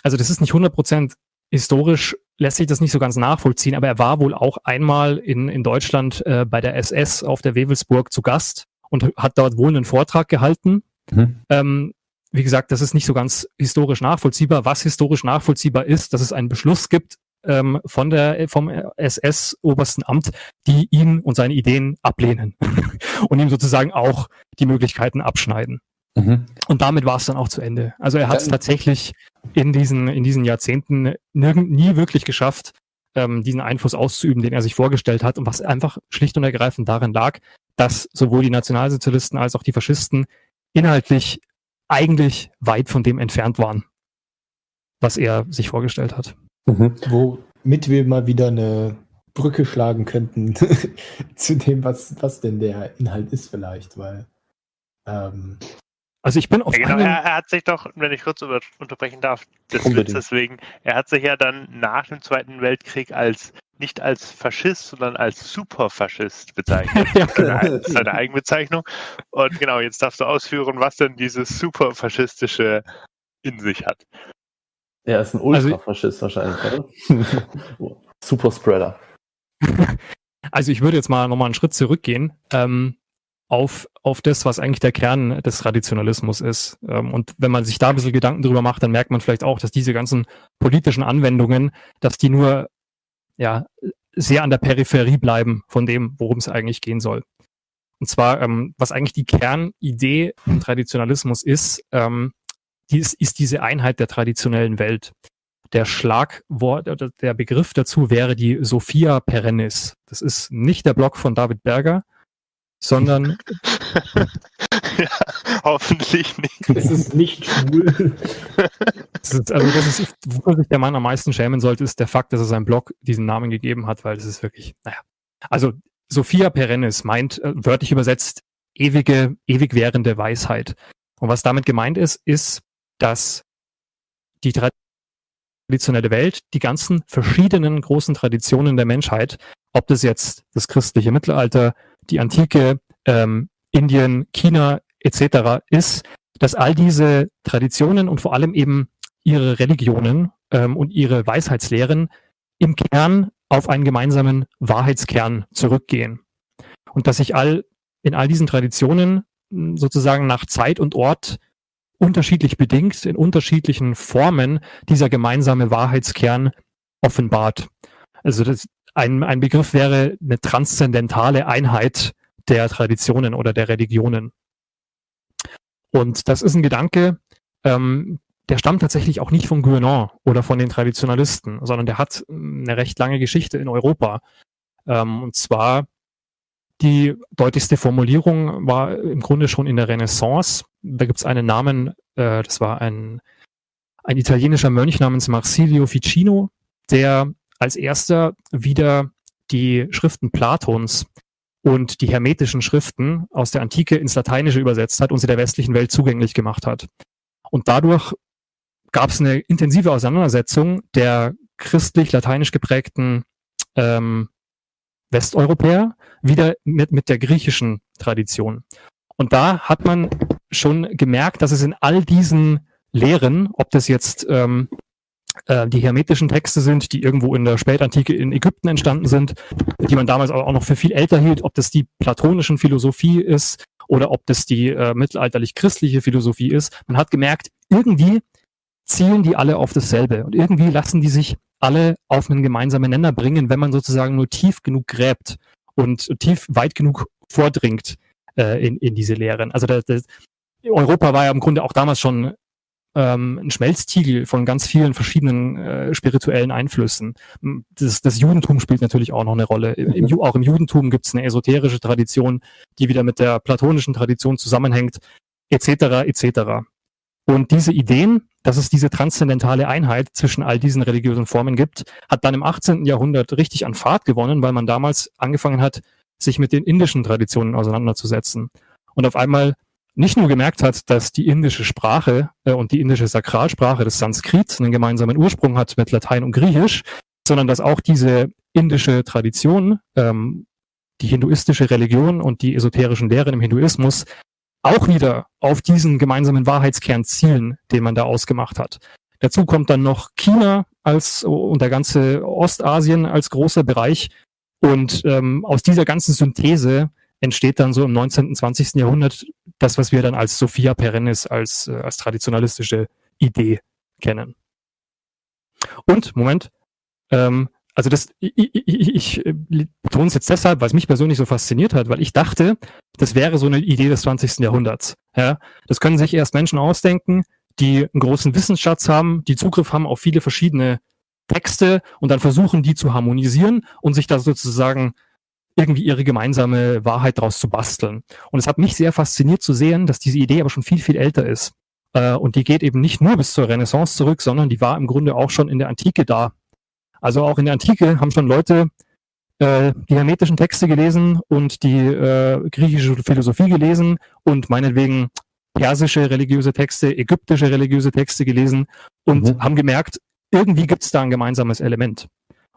also das ist nicht 100% historisch lässt sich das nicht so ganz nachvollziehen, aber er war wohl auch einmal in, in Deutschland äh, bei der SS auf der Wewelsburg zu Gast und hat dort wohl einen Vortrag gehalten. Mhm. Ähm, wie gesagt, das ist nicht so ganz historisch nachvollziehbar. Was historisch nachvollziehbar ist, dass es einen Beschluss gibt ähm, von der vom SS-obersten Amt, die ihn und seine Ideen ablehnen und ihm sozusagen auch die Möglichkeiten abschneiden. Mhm. Und damit war es dann auch zu Ende. Also er hat es tatsächlich in diesen, in diesen Jahrzehnten nirgend, nie wirklich geschafft, ähm, diesen Einfluss auszuüben, den er sich vorgestellt hat und was einfach schlicht und ergreifend darin lag, dass sowohl die Nationalsozialisten als auch die Faschisten inhaltlich eigentlich weit von dem entfernt waren, was er sich vorgestellt hat. Mhm. Womit wir mal wieder eine Brücke schlagen könnten zu dem, was, was denn der Inhalt ist vielleicht, weil ähm, also ich bin auf ja, genau, er, er, hat sich doch, wenn ich kurz unterbrechen darf, das Witz deswegen, er hat sich ja dann nach dem Zweiten Weltkrieg als nicht als Faschist, sondern als Superfaschist bezeichnet. ja, genau. Seine Eigenbezeichnung. Und genau, jetzt darfst du ausführen, was denn dieses Superfaschistische in sich hat. Er ist ein also Ultrafaschist also, wahrscheinlich, oder? Superspreader. Also ich würde jetzt mal nochmal einen Schritt zurückgehen. Ähm, auf, auf das, was eigentlich der Kern des Traditionalismus ist. Ähm, und wenn man sich da ein bisschen Gedanken drüber macht, dann merkt man vielleicht auch, dass diese ganzen politischen Anwendungen, dass die nur ja, sehr an der Peripherie bleiben von dem, worum es eigentlich gehen soll. Und zwar, ähm, was eigentlich die Kernidee im Traditionalismus ist, ähm, die ist, ist diese Einheit der traditionellen Welt. Der Schlagwort oder der Begriff dazu wäre die Sophia Perennis. Das ist nicht der Blog von David Berger, sondern ja, hoffentlich nicht. Es ist nicht schwul. Das ist, also das ist, wofür sich der Mann am meisten schämen sollte, ist der Fakt, dass er seinem Blog diesen Namen gegeben hat, weil es ist wirklich, naja. Also Sophia Perennis meint, äh, wörtlich übersetzt, ewige, ewig währende Weisheit. Und was damit gemeint ist, ist, dass die traditionelle Welt, die ganzen verschiedenen großen Traditionen der Menschheit, ob das jetzt das christliche Mittelalter, die Antike, ähm, Indien, China etc. ist, dass all diese Traditionen und vor allem eben ihre Religionen ähm, und ihre Weisheitslehren im Kern auf einen gemeinsamen Wahrheitskern zurückgehen. Und dass sich all in all diesen Traditionen sozusagen nach Zeit und Ort unterschiedlich bedingt, in unterschiedlichen Formen dieser gemeinsame Wahrheitskern offenbart. Also das, ein, ein Begriff wäre eine transzendentale Einheit der Traditionen oder der Religionen. Und das ist ein Gedanke, ähm, der stammt tatsächlich auch nicht von Guénon oder von den Traditionalisten, sondern der hat eine recht lange Geschichte in Europa. Ähm, und zwar die deutlichste Formulierung war im Grunde schon in der Renaissance. Da gibt es einen Namen, äh, das war ein, ein italienischer Mönch namens Marsilio Ficino, der als erster wieder die Schriften Platons und die hermetischen Schriften aus der Antike ins Lateinische übersetzt hat und sie der westlichen Welt zugänglich gemacht hat. Und dadurch gab es eine intensive Auseinandersetzung der christlich-lateinisch geprägten ähm, Westeuropäer wieder mit, mit der griechischen Tradition. Und da hat man schon gemerkt, dass es in all diesen Lehren, ob das jetzt ähm, äh, die hermetischen Texte sind, die irgendwo in der Spätantike in Ägypten entstanden sind, die man damals auch noch für viel älter hielt, ob das die platonischen Philosophie ist oder ob das die äh, mittelalterlich-christliche Philosophie ist. Man hat gemerkt, irgendwie zielen die alle auf dasselbe und irgendwie lassen die sich alle auf einen gemeinsamen Nenner bringen, wenn man sozusagen nur tief genug gräbt und tief weit genug vordringt äh, in, in diese Lehren. Also das, das, Europa war ja im Grunde auch damals schon ähm, ein Schmelztiegel von ganz vielen verschiedenen äh, spirituellen Einflüssen. Das, das Judentum spielt natürlich auch noch eine Rolle. Im, im, auch im Judentum gibt es eine esoterische Tradition, die wieder mit der platonischen Tradition zusammenhängt, etc. etc. Und diese Ideen, dass es diese transzendentale Einheit zwischen all diesen religiösen Formen gibt, hat dann im 18. Jahrhundert richtig an Fahrt gewonnen, weil man damals angefangen hat, sich mit den indischen Traditionen auseinanderzusetzen. Und auf einmal nicht nur gemerkt hat, dass die indische Sprache äh, und die indische Sakralsprache des Sanskrit einen gemeinsamen Ursprung hat mit Latein und Griechisch, sondern dass auch diese indische Tradition, ähm, die hinduistische Religion und die esoterischen Lehren im Hinduismus auch wieder auf diesen gemeinsamen Wahrheitskern zielen, den man da ausgemacht hat. Dazu kommt dann noch China als und der ganze Ostasien als großer Bereich. Und ähm, aus dieser ganzen Synthese entsteht dann so im 19. und 20. Jahrhundert das, was wir dann als Sophia Perennis, als, äh, als traditionalistische Idee kennen. Und, Moment, ähm, also das, ich, ich, ich äh, betone es jetzt deshalb, weil es mich persönlich so fasziniert hat, weil ich dachte, das wäre so eine Idee des 20. Jahrhunderts. Ja, das können sich erst Menschen ausdenken, die einen großen Wissensschatz haben, die Zugriff haben auf viele verschiedene Texte und dann versuchen, die zu harmonisieren und sich da sozusagen irgendwie ihre gemeinsame Wahrheit daraus zu basteln. Und es hat mich sehr fasziniert zu sehen, dass diese Idee aber schon viel, viel älter ist. Äh, und die geht eben nicht nur bis zur Renaissance zurück, sondern die war im Grunde auch schon in der Antike da. Also auch in der Antike haben schon Leute äh, die hermetischen Texte gelesen und die äh, griechische Philosophie gelesen und meinetwegen persische religiöse Texte, ägyptische religiöse Texte gelesen und mhm. haben gemerkt, irgendwie gibt es da ein gemeinsames Element.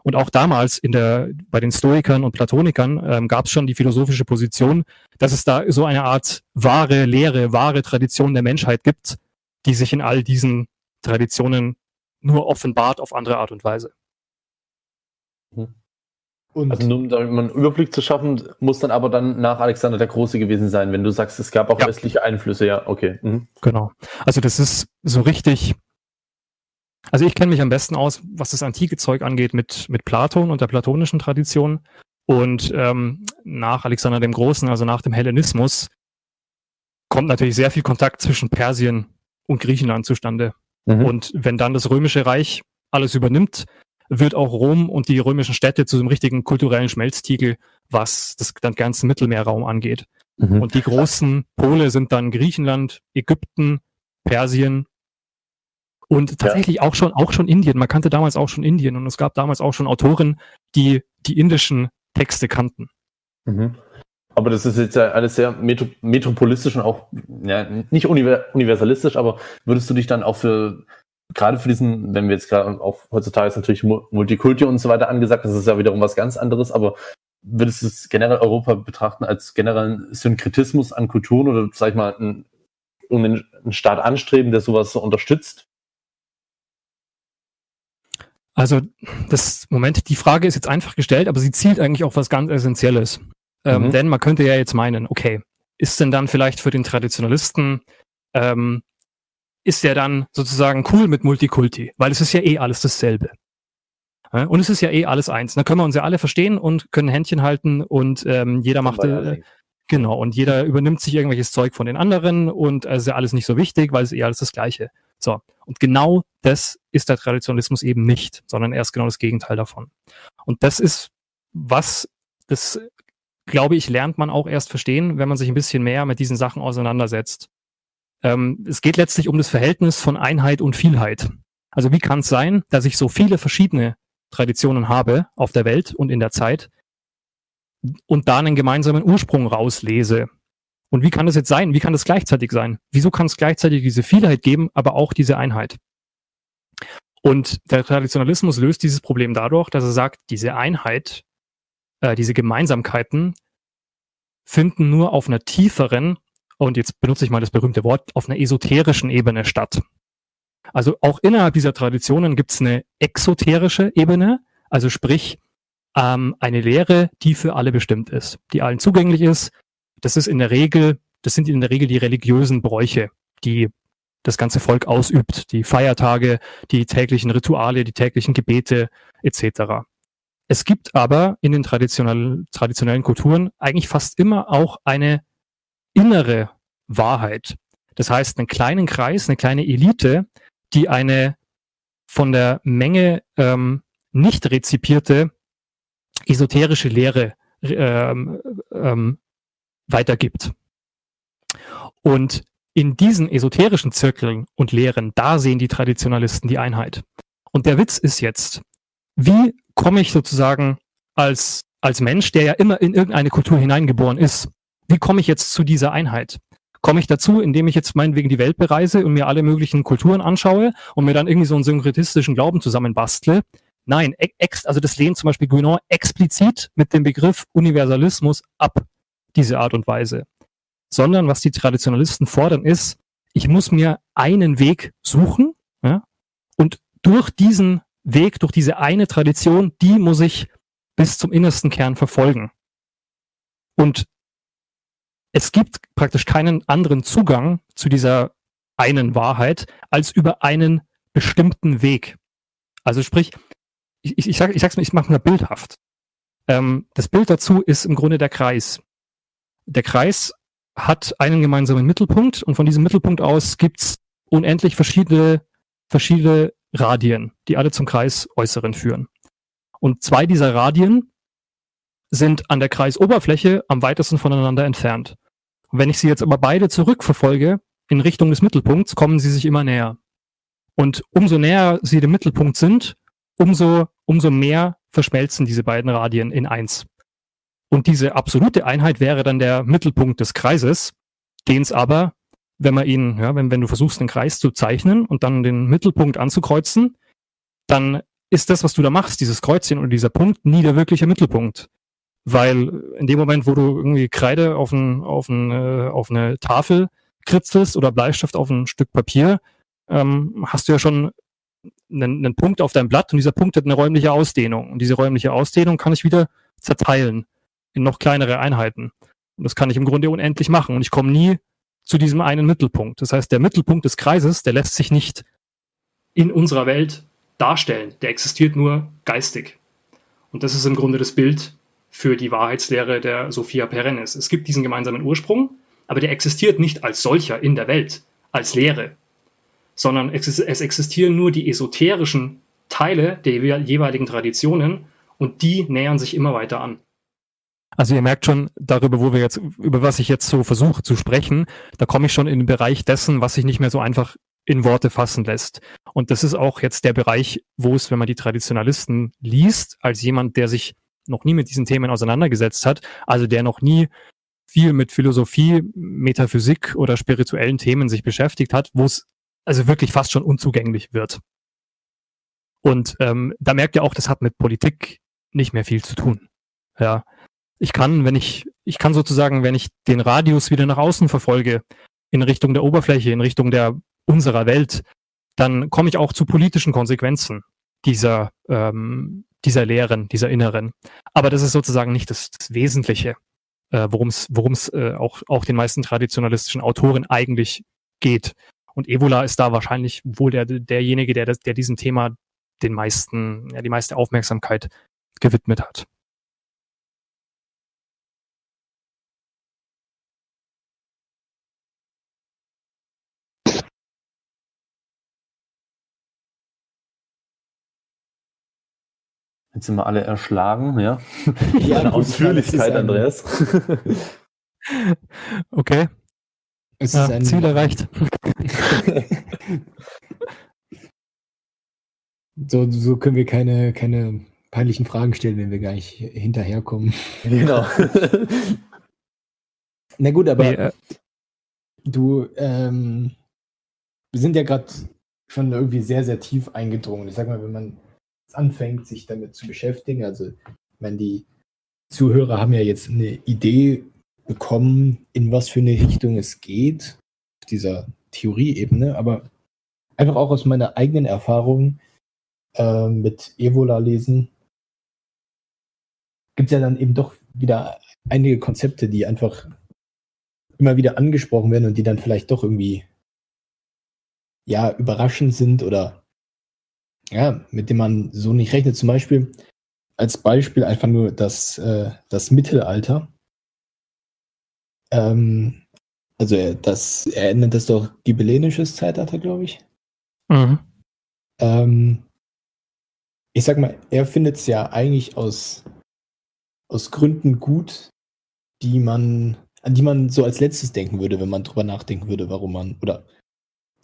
Und auch damals in der, bei den Stoikern und Platonikern ähm, gab es schon die philosophische Position, dass es da so eine Art wahre Lehre, wahre Tradition der Menschheit gibt, die sich in all diesen Traditionen nur offenbart auf andere Art und Weise. Mhm. Und also nur um einen Überblick zu schaffen, muss dann aber dann nach Alexander der Große gewesen sein, wenn du sagst, es gab auch ja. westliche Einflüsse, ja, okay. Mhm. Genau. Also das ist so richtig also ich kenne mich am besten aus, was das antike Zeug angeht, mit, mit Platon und der platonischen Tradition. Und ähm, nach Alexander dem Großen, also nach dem Hellenismus, kommt natürlich sehr viel Kontakt zwischen Persien und Griechenland zustande. Mhm. Und wenn dann das Römische Reich alles übernimmt, wird auch Rom und die römischen Städte zu einem richtigen kulturellen Schmelztiegel, was das den ganzen Mittelmeerraum angeht. Mhm. Und die großen Pole sind dann Griechenland, Ägypten, Persien und tatsächlich ja. auch schon, auch schon Indien. Man kannte damals auch schon Indien und es gab damals auch schon Autoren, die die indischen Texte kannten. Mhm. Aber das ist jetzt ja alles sehr metro metropolistisch und auch ja, nicht universalistisch, aber würdest du dich dann auch für, gerade für diesen, wenn wir jetzt gerade auch heutzutage ist natürlich Multikulti und so weiter angesagt, das ist ja wiederum was ganz anderes, aber würdest du es generell Europa betrachten als generellen Synkretismus an Kulturen oder sag ich mal, einen, einen Staat anstreben, der sowas so unterstützt? Also, das Moment, die Frage ist jetzt einfach gestellt, aber sie zielt eigentlich auf was ganz Essentielles. Ähm, mhm. Denn man könnte ja jetzt meinen, okay, ist denn dann vielleicht für den Traditionalisten, ähm, ist der dann sozusagen cool mit Multikulti? Weil es ist ja eh alles dasselbe. Ja, und es ist ja eh alles eins. Da können wir uns ja alle verstehen und können Händchen halten und ähm, jeder macht, äh, genau, und jeder übernimmt sich irgendwelches Zeug von den anderen und es ist ja alles nicht so wichtig, weil es eh alles das Gleiche. So. Und genau das ist der Traditionalismus eben nicht, sondern erst genau das Gegenteil davon. Und das ist, was das glaube ich, lernt man auch erst verstehen, wenn man sich ein bisschen mehr mit diesen Sachen auseinandersetzt. Ähm, es geht letztlich um das Verhältnis von Einheit und Vielheit. Also wie kann es sein, dass ich so viele verschiedene Traditionen habe auf der Welt und in der Zeit und da einen gemeinsamen Ursprung rauslese? Und wie kann das jetzt sein? Wie kann das gleichzeitig sein? Wieso kann es gleichzeitig diese Vielheit geben, aber auch diese Einheit? Und der Traditionalismus löst dieses Problem dadurch, dass er sagt, diese Einheit, äh, diese Gemeinsamkeiten finden nur auf einer tieferen, und jetzt benutze ich mal das berühmte Wort, auf einer esoterischen Ebene statt. Also auch innerhalb dieser Traditionen gibt es eine exoterische Ebene, also sprich ähm, eine Lehre, die für alle bestimmt ist, die allen zugänglich ist. Das ist in der Regel, das sind in der Regel die religiösen Bräuche, die das ganze Volk ausübt, die Feiertage, die täglichen Rituale, die täglichen Gebete etc. Es gibt aber in den traditionell, traditionellen Kulturen eigentlich fast immer auch eine innere Wahrheit. Das heißt, einen kleinen Kreis, eine kleine Elite, die eine von der Menge ähm, nicht rezipierte esoterische Lehre ähm, ähm, weitergibt. Und in diesen esoterischen Zirkeln und Lehren, da sehen die Traditionalisten die Einheit. Und der Witz ist jetzt, wie komme ich sozusagen als, als Mensch, der ja immer in irgendeine Kultur hineingeboren ist, wie komme ich jetzt zu dieser Einheit? Komme ich dazu, indem ich jetzt meinetwegen die Welt bereise und mir alle möglichen Kulturen anschaue und mir dann irgendwie so einen synkretistischen Glauben zusammenbastle? Nein, ex, also das lehnt zum Beispiel Guénon explizit mit dem Begriff Universalismus ab, diese Art und Weise sondern was die Traditionalisten fordern ist, ich muss mir einen Weg suchen ja, und durch diesen Weg, durch diese eine Tradition, die muss ich bis zum innersten Kern verfolgen. Und es gibt praktisch keinen anderen Zugang zu dieser einen Wahrheit als über einen bestimmten Weg. Also sprich, ich, ich, sag, ich sag's mir, ich mache mal bildhaft. Ähm, das Bild dazu ist im Grunde der Kreis. Der Kreis hat einen gemeinsamen Mittelpunkt und von diesem Mittelpunkt aus gibt's unendlich verschiedene, verschiedene Radien, die alle zum Kreis Äußeren führen. Und zwei dieser Radien sind an der Kreisoberfläche am weitesten voneinander entfernt. Wenn ich sie jetzt aber beide zurückverfolge in Richtung des Mittelpunkts, kommen sie sich immer näher. Und umso näher sie dem Mittelpunkt sind, umso, umso mehr verschmelzen diese beiden Radien in eins. Und diese absolute Einheit wäre dann der Mittelpunkt des Kreises, den es aber, wenn man ihn, ja, wenn, wenn du versuchst, einen Kreis zu zeichnen und dann den Mittelpunkt anzukreuzen, dann ist das, was du da machst, dieses Kreuzchen oder dieser Punkt, nie der wirkliche Mittelpunkt. Weil in dem Moment, wo du irgendwie Kreide auf, ein, auf, ein, äh, auf eine Tafel kritzelst oder Bleistift auf ein Stück Papier, ähm, hast du ja schon einen, einen Punkt auf deinem Blatt und dieser Punkt hat eine räumliche Ausdehnung. Und diese räumliche Ausdehnung kann ich wieder zerteilen in noch kleinere Einheiten. Und das kann ich im Grunde unendlich machen. Und ich komme nie zu diesem einen Mittelpunkt. Das heißt, der Mittelpunkt des Kreises, der lässt sich nicht in unserer Welt darstellen. Der existiert nur geistig. Und das ist im Grunde das Bild für die Wahrheitslehre der Sophia Perennis. Es gibt diesen gemeinsamen Ursprung, aber der existiert nicht als solcher in der Welt, als Lehre, sondern es existieren nur die esoterischen Teile der jeweiligen Traditionen und die nähern sich immer weiter an. Also ihr merkt schon darüber, wo wir jetzt, über was ich jetzt so versuche zu sprechen, da komme ich schon in den Bereich dessen, was sich nicht mehr so einfach in Worte fassen lässt. Und das ist auch jetzt der Bereich, wo es, wenn man die Traditionalisten liest, als jemand, der sich noch nie mit diesen Themen auseinandergesetzt hat, also der noch nie viel mit Philosophie, Metaphysik oder spirituellen Themen sich beschäftigt hat, wo es also wirklich fast schon unzugänglich wird. Und ähm, da merkt ihr auch, das hat mit Politik nicht mehr viel zu tun. Ja, ich kann, wenn ich, ich kann sozusagen, wenn ich den Radius wieder nach außen verfolge, in Richtung der Oberfläche, in Richtung der unserer Welt, dann komme ich auch zu politischen Konsequenzen dieser, ähm, dieser Lehren, dieser Inneren. Aber das ist sozusagen nicht das, das Wesentliche, äh, worum es worum es äh, auch, auch den meisten traditionalistischen Autoren eigentlich geht. Und Evola ist da wahrscheinlich wohl der, derjenige, der, der diesem Thema den meisten, ja, die meiste Aufmerksamkeit gewidmet hat. Jetzt sind wir alle erschlagen, ja. Ja, Deine gut, Ausführlichkeit, ein- Andreas. Okay, Es ja, ist ein, Ziel erreicht. so, so können wir keine, keine peinlichen Fragen stellen, wenn wir gar nicht hinterherkommen. genau. Na gut, aber Nee, äh, du, ähm, wir sind ja gerade schon irgendwie sehr, sehr tief eingedrungen. Ich sag mal, wenn man anfängt, sich damit zu beschäftigen, also, ich meine, die Zuhörer haben ja jetzt eine Idee bekommen, in was für eine Richtung es geht, auf dieser Theorieebene, aber einfach auch aus meiner eigenen Erfahrung äh, mit Evola-Lesen gibt es ja dann eben doch wieder einige Konzepte, die einfach immer wieder angesprochen werden und die dann vielleicht doch irgendwie ja überraschend sind oder ja, mit dem man so nicht rechnet. Zum Beispiel als Beispiel einfach nur das, äh, das Mittelalter. Ähm, also er, das, er nennt das doch gibellinisches Zeitalter, glaube ich. mhm. Ähm, ich sag mal, er findet es ja eigentlich aus, aus Gründen gut, die man, an die man so als letztes denken würde, wenn man drüber nachdenken würde, warum man, oder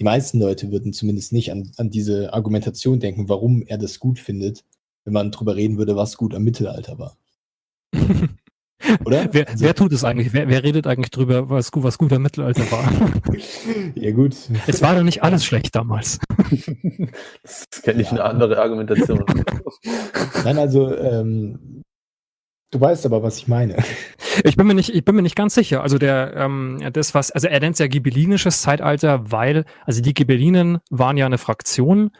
die meisten Leute würden zumindest nicht an, an diese Argumentation denken, warum er das gut findet, wenn man drüber reden würde, was gut am Mittelalter war. Oder? Wer, Also- wer tut es eigentlich? Wer, wer redet eigentlich drüber, was, was gut am Mittelalter war? Ja, gut. es war doch nicht alles schlecht damals. Das kenne ich eine andere Argumentation. Nein, also, ähm, du weißt aber, was ich meine. Ich bin mir nicht, ich bin mir nicht ganz sicher. Also der, ähm, das was, also er nennt es ja gibellinisches Zeitalter, weil, also die Gibellinen waren ja eine Fraktion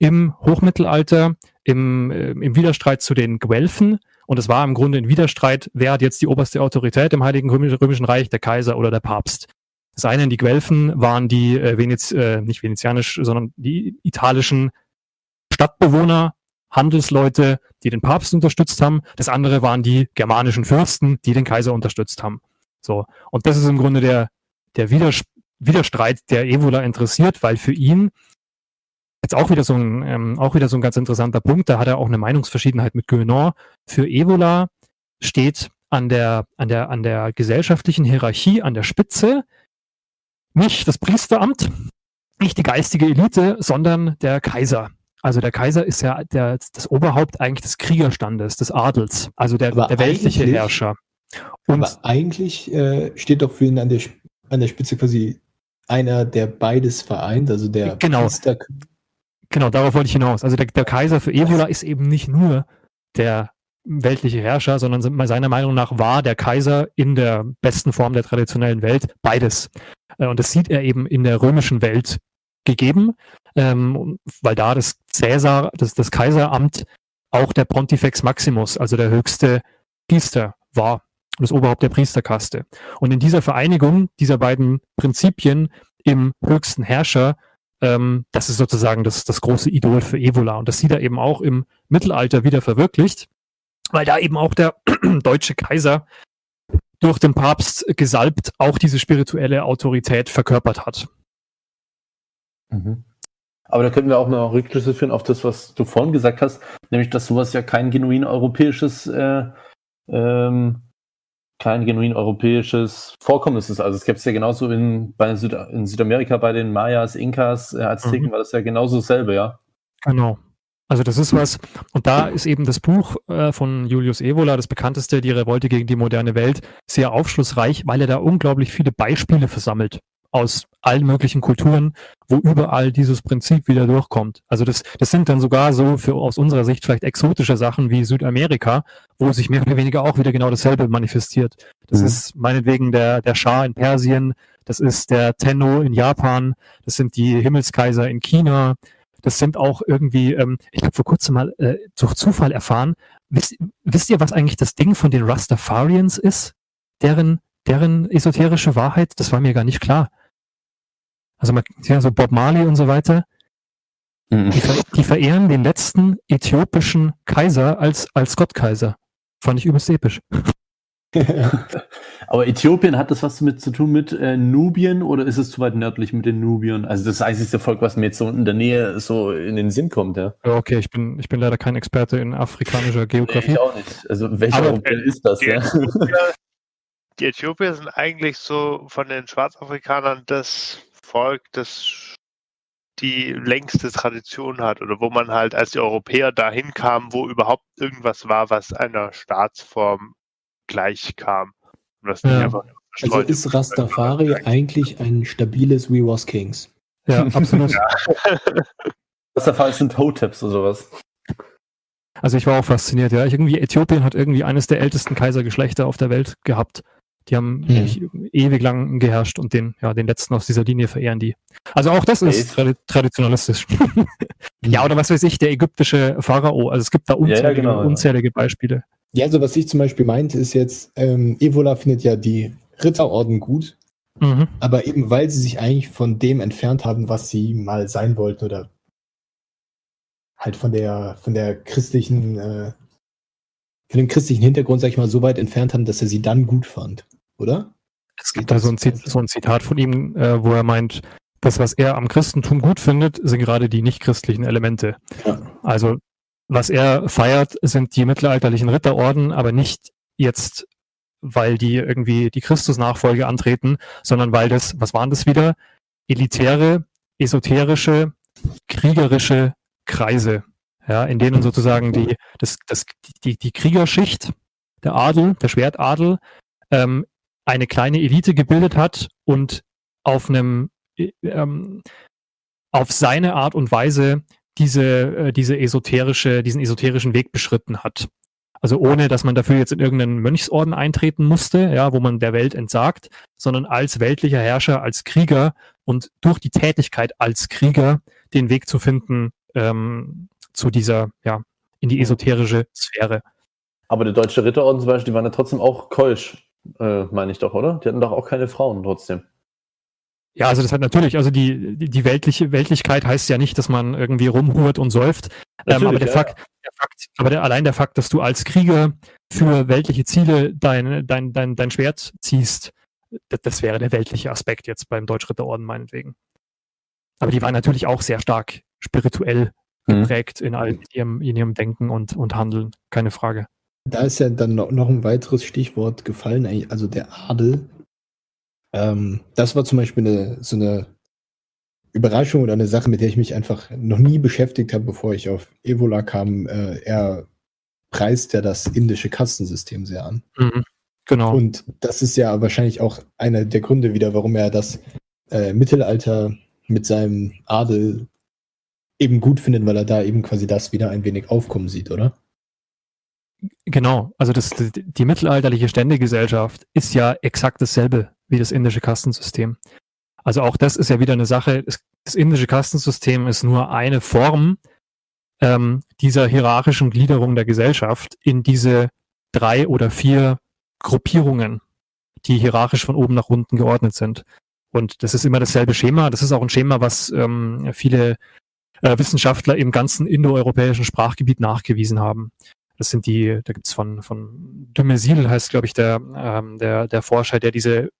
im Hochmittelalter, im, äh, im Widerstreit zu den Guelfen. Und es war im Grunde ein Widerstreit, wer hat jetzt die oberste Autorität im Heiligen Römisch- Römischen Reich, der Kaiser oder der Papst. Das eine, die Guelfen waren die äh, Venez, äh, nicht venezianisch, sondern die italischen Stadtbewohner, Handelsleute, die den Papst unterstützt haben. Das andere waren die germanischen Fürsten, die den Kaiser unterstützt haben. So. Und das ist im Grunde der, der Widers Widerstreit, der Evola interessiert, weil für ihn jetzt auch wieder so ein, ähm, auch wieder so ein ganz interessanter Punkt, da hat er auch eine Meinungsverschiedenheit mit Guénon. Für Evola steht an der, an der, an der gesellschaftlichen Hierarchie, an der Spitze, nicht das Priesteramt, nicht die geistige Elite, sondern der Kaiser. Also der Kaiser ist ja der, das Oberhaupt eigentlich des Kriegerstandes, des Adels, also der, Aber der weltliche Herrscher. Und Aber eigentlich äh, steht doch für ihn an der, an der Spitze quasi einer, der beides vereint, also der Genau. Priester, Genau, darauf wollte ich hinaus. Also der, der Kaiser für Evola ist eben nicht nur der weltliche Herrscher, sondern seiner Meinung nach war der Kaiser in der besten Form der traditionellen Welt beides. Äh, Und das sieht er eben in der römischen Welt gegeben, ähm, weil da das Cäsar, das, das Kaiseramt auch der Pontifex Maximus, also der höchste Priester war, das Oberhaupt der Priesterkaste. Und in dieser Vereinigung dieser beiden Prinzipien im höchsten Herrscher ähm, das ist sozusagen das, das große Idol für Evola. Und das sieht er eben auch im Mittelalter wieder verwirklicht, weil da eben auch der deutsche Kaiser durch den Papst gesalbt auch diese spirituelle Autorität verkörpert hat. Mhm. Aber da können wir auch mal Rückschlüsse führen auf das, was du vorhin gesagt hast, nämlich, dass sowas ja kein genuin europäisches, äh, ähm, kein genuin europäisches Vorkommnis ist. Also es gibt es ja genauso in, bei Süd in Südamerika bei den Mayas, Inkas, äh, Azteken Mhm. war das ja genauso dasselbe, ja. Genau. Also das ist was, und da ist eben das Buch äh, von Julius Evola, das bekannteste, die Revolte gegen die moderne Welt, sehr aufschlussreich, weil er da unglaublich viele Beispiele versammelt aus allen möglichen Kulturen, wo überall dieses Prinzip wieder durchkommt. Also das, das sind dann sogar so für aus unserer Sicht vielleicht exotische Sachen wie Südamerika, wo sich mehr oder weniger auch wieder genau dasselbe manifestiert. Das Mhm. ist meinetwegen der, der Schah in Persien, das ist der Tenno in Japan, das sind die Himmelskaiser in China, das sind auch irgendwie, ähm, ich habe vor kurzem mal äh, durch Zufall erfahren, wisst, wisst ihr, was eigentlich das Ding von den Rastafarians ist? Deren, deren esoterische Wahrheit? Das war mir gar nicht klar. Also man, ja, so Bob Marley und so weiter, Mhm. die, ver die verehren den letzten äthiopischen Kaiser als, als Gottkaiser. Fand ich übelst episch. Aber Äthiopien hat das was damit zu tun mit äh, Nubien oder ist es zu weit nördlich mit den Nubiern? Also das einzige Volk, was mir jetzt so in der Nähe so in den Sinn kommt, ja. Ja, okay, ich bin, ich bin leider kein Experte in afrikanischer Geografie. Ich auch nicht. Also welcher Aber, Europäer ist das, Die ja? Äthiopier, die Äthiopier sind eigentlich so von den Schwarzafrikanern das Volk, das die längste Tradition hat oder wo man halt als die Europäer dahin kam, wo überhaupt irgendwas war, was einer Staatsform gleich kam. Und was nicht Ja. einfach Also ist Rastafari eigentlich ein stabiles We Was Kings. Ja, absolut. Der Fall sind Hoteps oder sowas. Also ich war auch fasziniert, ja. Ich irgendwie, Äthiopien hat irgendwie eines der ältesten Kaisergeschlechter auf der Welt gehabt. Die haben Hm. nämlich ewig lang geherrscht und den, ja, den letzten aus dieser Linie verehren die. Also auch das ist tradi traditionalistisch. ja, oder was weiß ich, der ägyptische Pharao. Also es gibt da unzählige, genau, ja. unzählige Beispiele. Ja, also was ich zum Beispiel meinte, ist jetzt, ähm, Evola findet ja die Ritterorden gut, Mhm. aber eben weil sie sich eigentlich von dem entfernt haben, was sie mal sein wollten oder halt von der, von der christlichen, äh, von dem christlichen Hintergrund, sag ich mal, so weit entfernt haben, dass er sie dann gut fand, oder? Es gibt da so ein, so ein Zitat von ihm, äh, wo er meint, das, was er am Christentum gut findet, sind gerade die nichtchristlichen Elemente. Ja. Also, was er feiert, sind die mittelalterlichen Ritterorden, aber nicht jetzt, weil die irgendwie die Christusnachfolge antreten, sondern weil das, was waren das wieder? Elitäre, esoterische, kriegerische Kreise, ja, in denen sozusagen die, das, das, die, die Kriegerschicht, der Adel, der Schwertadel, ähm, eine kleine Elite gebildet hat und auf einem äh, ähm, auf seine Art und Weise diese, äh, diese esoterische, diesen esoterischen Weg beschritten hat. Also ohne, dass man dafür jetzt in irgendeinen Mönchsorden eintreten musste, ja, wo man der Welt entsagt, sondern als weltlicher Herrscher, als Krieger und durch die Tätigkeit als Krieger den Weg zu finden ähm, zu dieser, ja, in die esoterische Sphäre. Aber der deutsche Ritterorden zum Beispiel, die waren ja trotzdem auch keusch, äh, meine ich doch, oder? Die hatten doch auch keine Frauen trotzdem. Ja, also das hat natürlich, also die, die weltliche Weltlichkeit heißt ja nicht, dass man irgendwie rumhurt und säuft. Ähm, aber der ja, Fakt, der Fakt, aber der, allein der Fakt, dass du als Krieger für weltliche Ziele dein, dein, dein, dein Schwert ziehst, das, das wäre der weltliche Aspekt jetzt beim Deutschritterorden meinetwegen. Aber die waren natürlich auch sehr stark spirituell Mhm. geprägt in, all, in, ihrem, in ihrem Denken und, und Handeln, keine Frage. Da ist ja dann noch, ein weiteres Stichwort gefallen, eigentlich, also der Adel. Ähm, das war zum Beispiel eine, so eine Überraschung oder eine Sache, mit der ich mich einfach noch nie beschäftigt habe, bevor ich auf Evola kam. Äh, er preist ja das indische Kastensystem sehr an. Mhm. Genau. Und das ist ja wahrscheinlich auch einer der Gründe wieder, warum er das äh, Mittelalter mit seinem Adel eben gut findet, weil er da eben quasi das wieder ein wenig aufkommen sieht, oder? Genau, also das, die, die mittelalterliche Ständegesellschaft ist ja exakt dasselbe wie das indische Kastensystem. Also auch das ist ja wieder eine Sache, das, indische Kastensystem ist nur eine Form ähm, dieser hierarchischen Gliederung der Gesellschaft in diese drei oder vier Gruppierungen, die hierarchisch von oben nach unten geordnet sind. Und das ist immer dasselbe Schema. Das ist auch ein Schema, was ähm, viele äh, Wissenschaftler im ganzen indoeuropäischen Sprachgebiet nachgewiesen haben. Das sind die, da gibt's von, von Dumézil heißt, glaube ich, der, ähm, der, der Forscher, der diese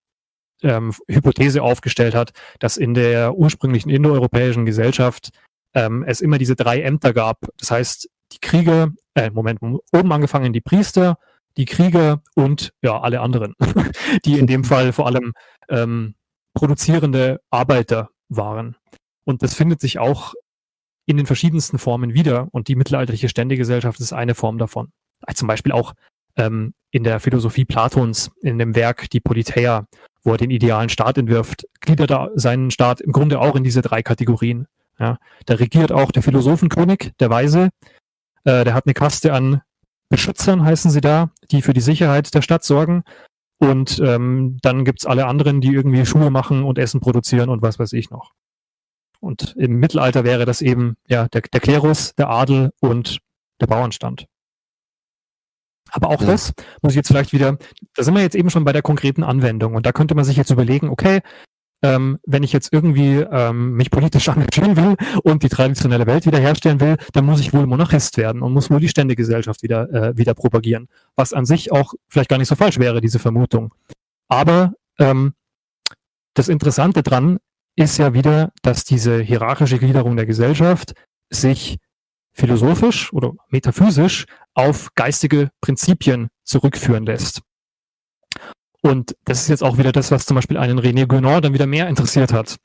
ähm, Hypothese aufgestellt hat, dass in der ursprünglichen indoeuropäischen Gesellschaft ähm, es immer diese drei Ämter gab. Das heißt, die Krieger, äh, Moment, oben angefangen die Priester, die Krieger und ja, alle anderen, die in dem Fall vor allem ähm, produzierende Arbeiter waren. Und das findet sich auch in den verschiedensten Formen wieder. Und die mittelalterliche Ständegesellschaft ist eine Form davon. Also zum Beispiel auch ähm, in der Philosophie Platons, in dem Werk Die Politeia, wo er den idealen Staat entwirft, gliedert er seinen Staat im Grunde auch in diese drei Kategorien. Ja, da regiert auch der Philosophenkönig, der Weise. Äh, der hat eine Kaste an Beschützern, heißen sie da, die für die Sicherheit der Stadt sorgen. Und ähm, dann gibt's alle anderen, die irgendwie Schuhe machen und Essen produzieren und was weiß ich noch. Und im Mittelalter wäre das eben ja der, der Klerus, der Adel und der Bauernstand. Aber auch Ja. das muss ich jetzt vielleicht wieder, da sind wir jetzt eben schon bei der konkreten Anwendung und da könnte man sich jetzt überlegen, okay, ähm, wenn ich jetzt irgendwie ähm, mich politisch engagieren will und die traditionelle Welt wiederherstellen will, dann muss ich wohl Monarchist werden und muss wohl die Ständegesellschaft wieder, äh, wieder propagieren. Was an sich auch vielleicht gar nicht so falsch wäre, diese Vermutung. Aber ähm, das Interessante dran ist ja wieder, dass diese hierarchische Gliederung der Gesellschaft sich philosophisch oder metaphysisch auf geistige Prinzipien zurückführen lässt. Und das ist jetzt auch wieder das, was zum Beispiel einen René Guénon dann wieder mehr interessiert hat.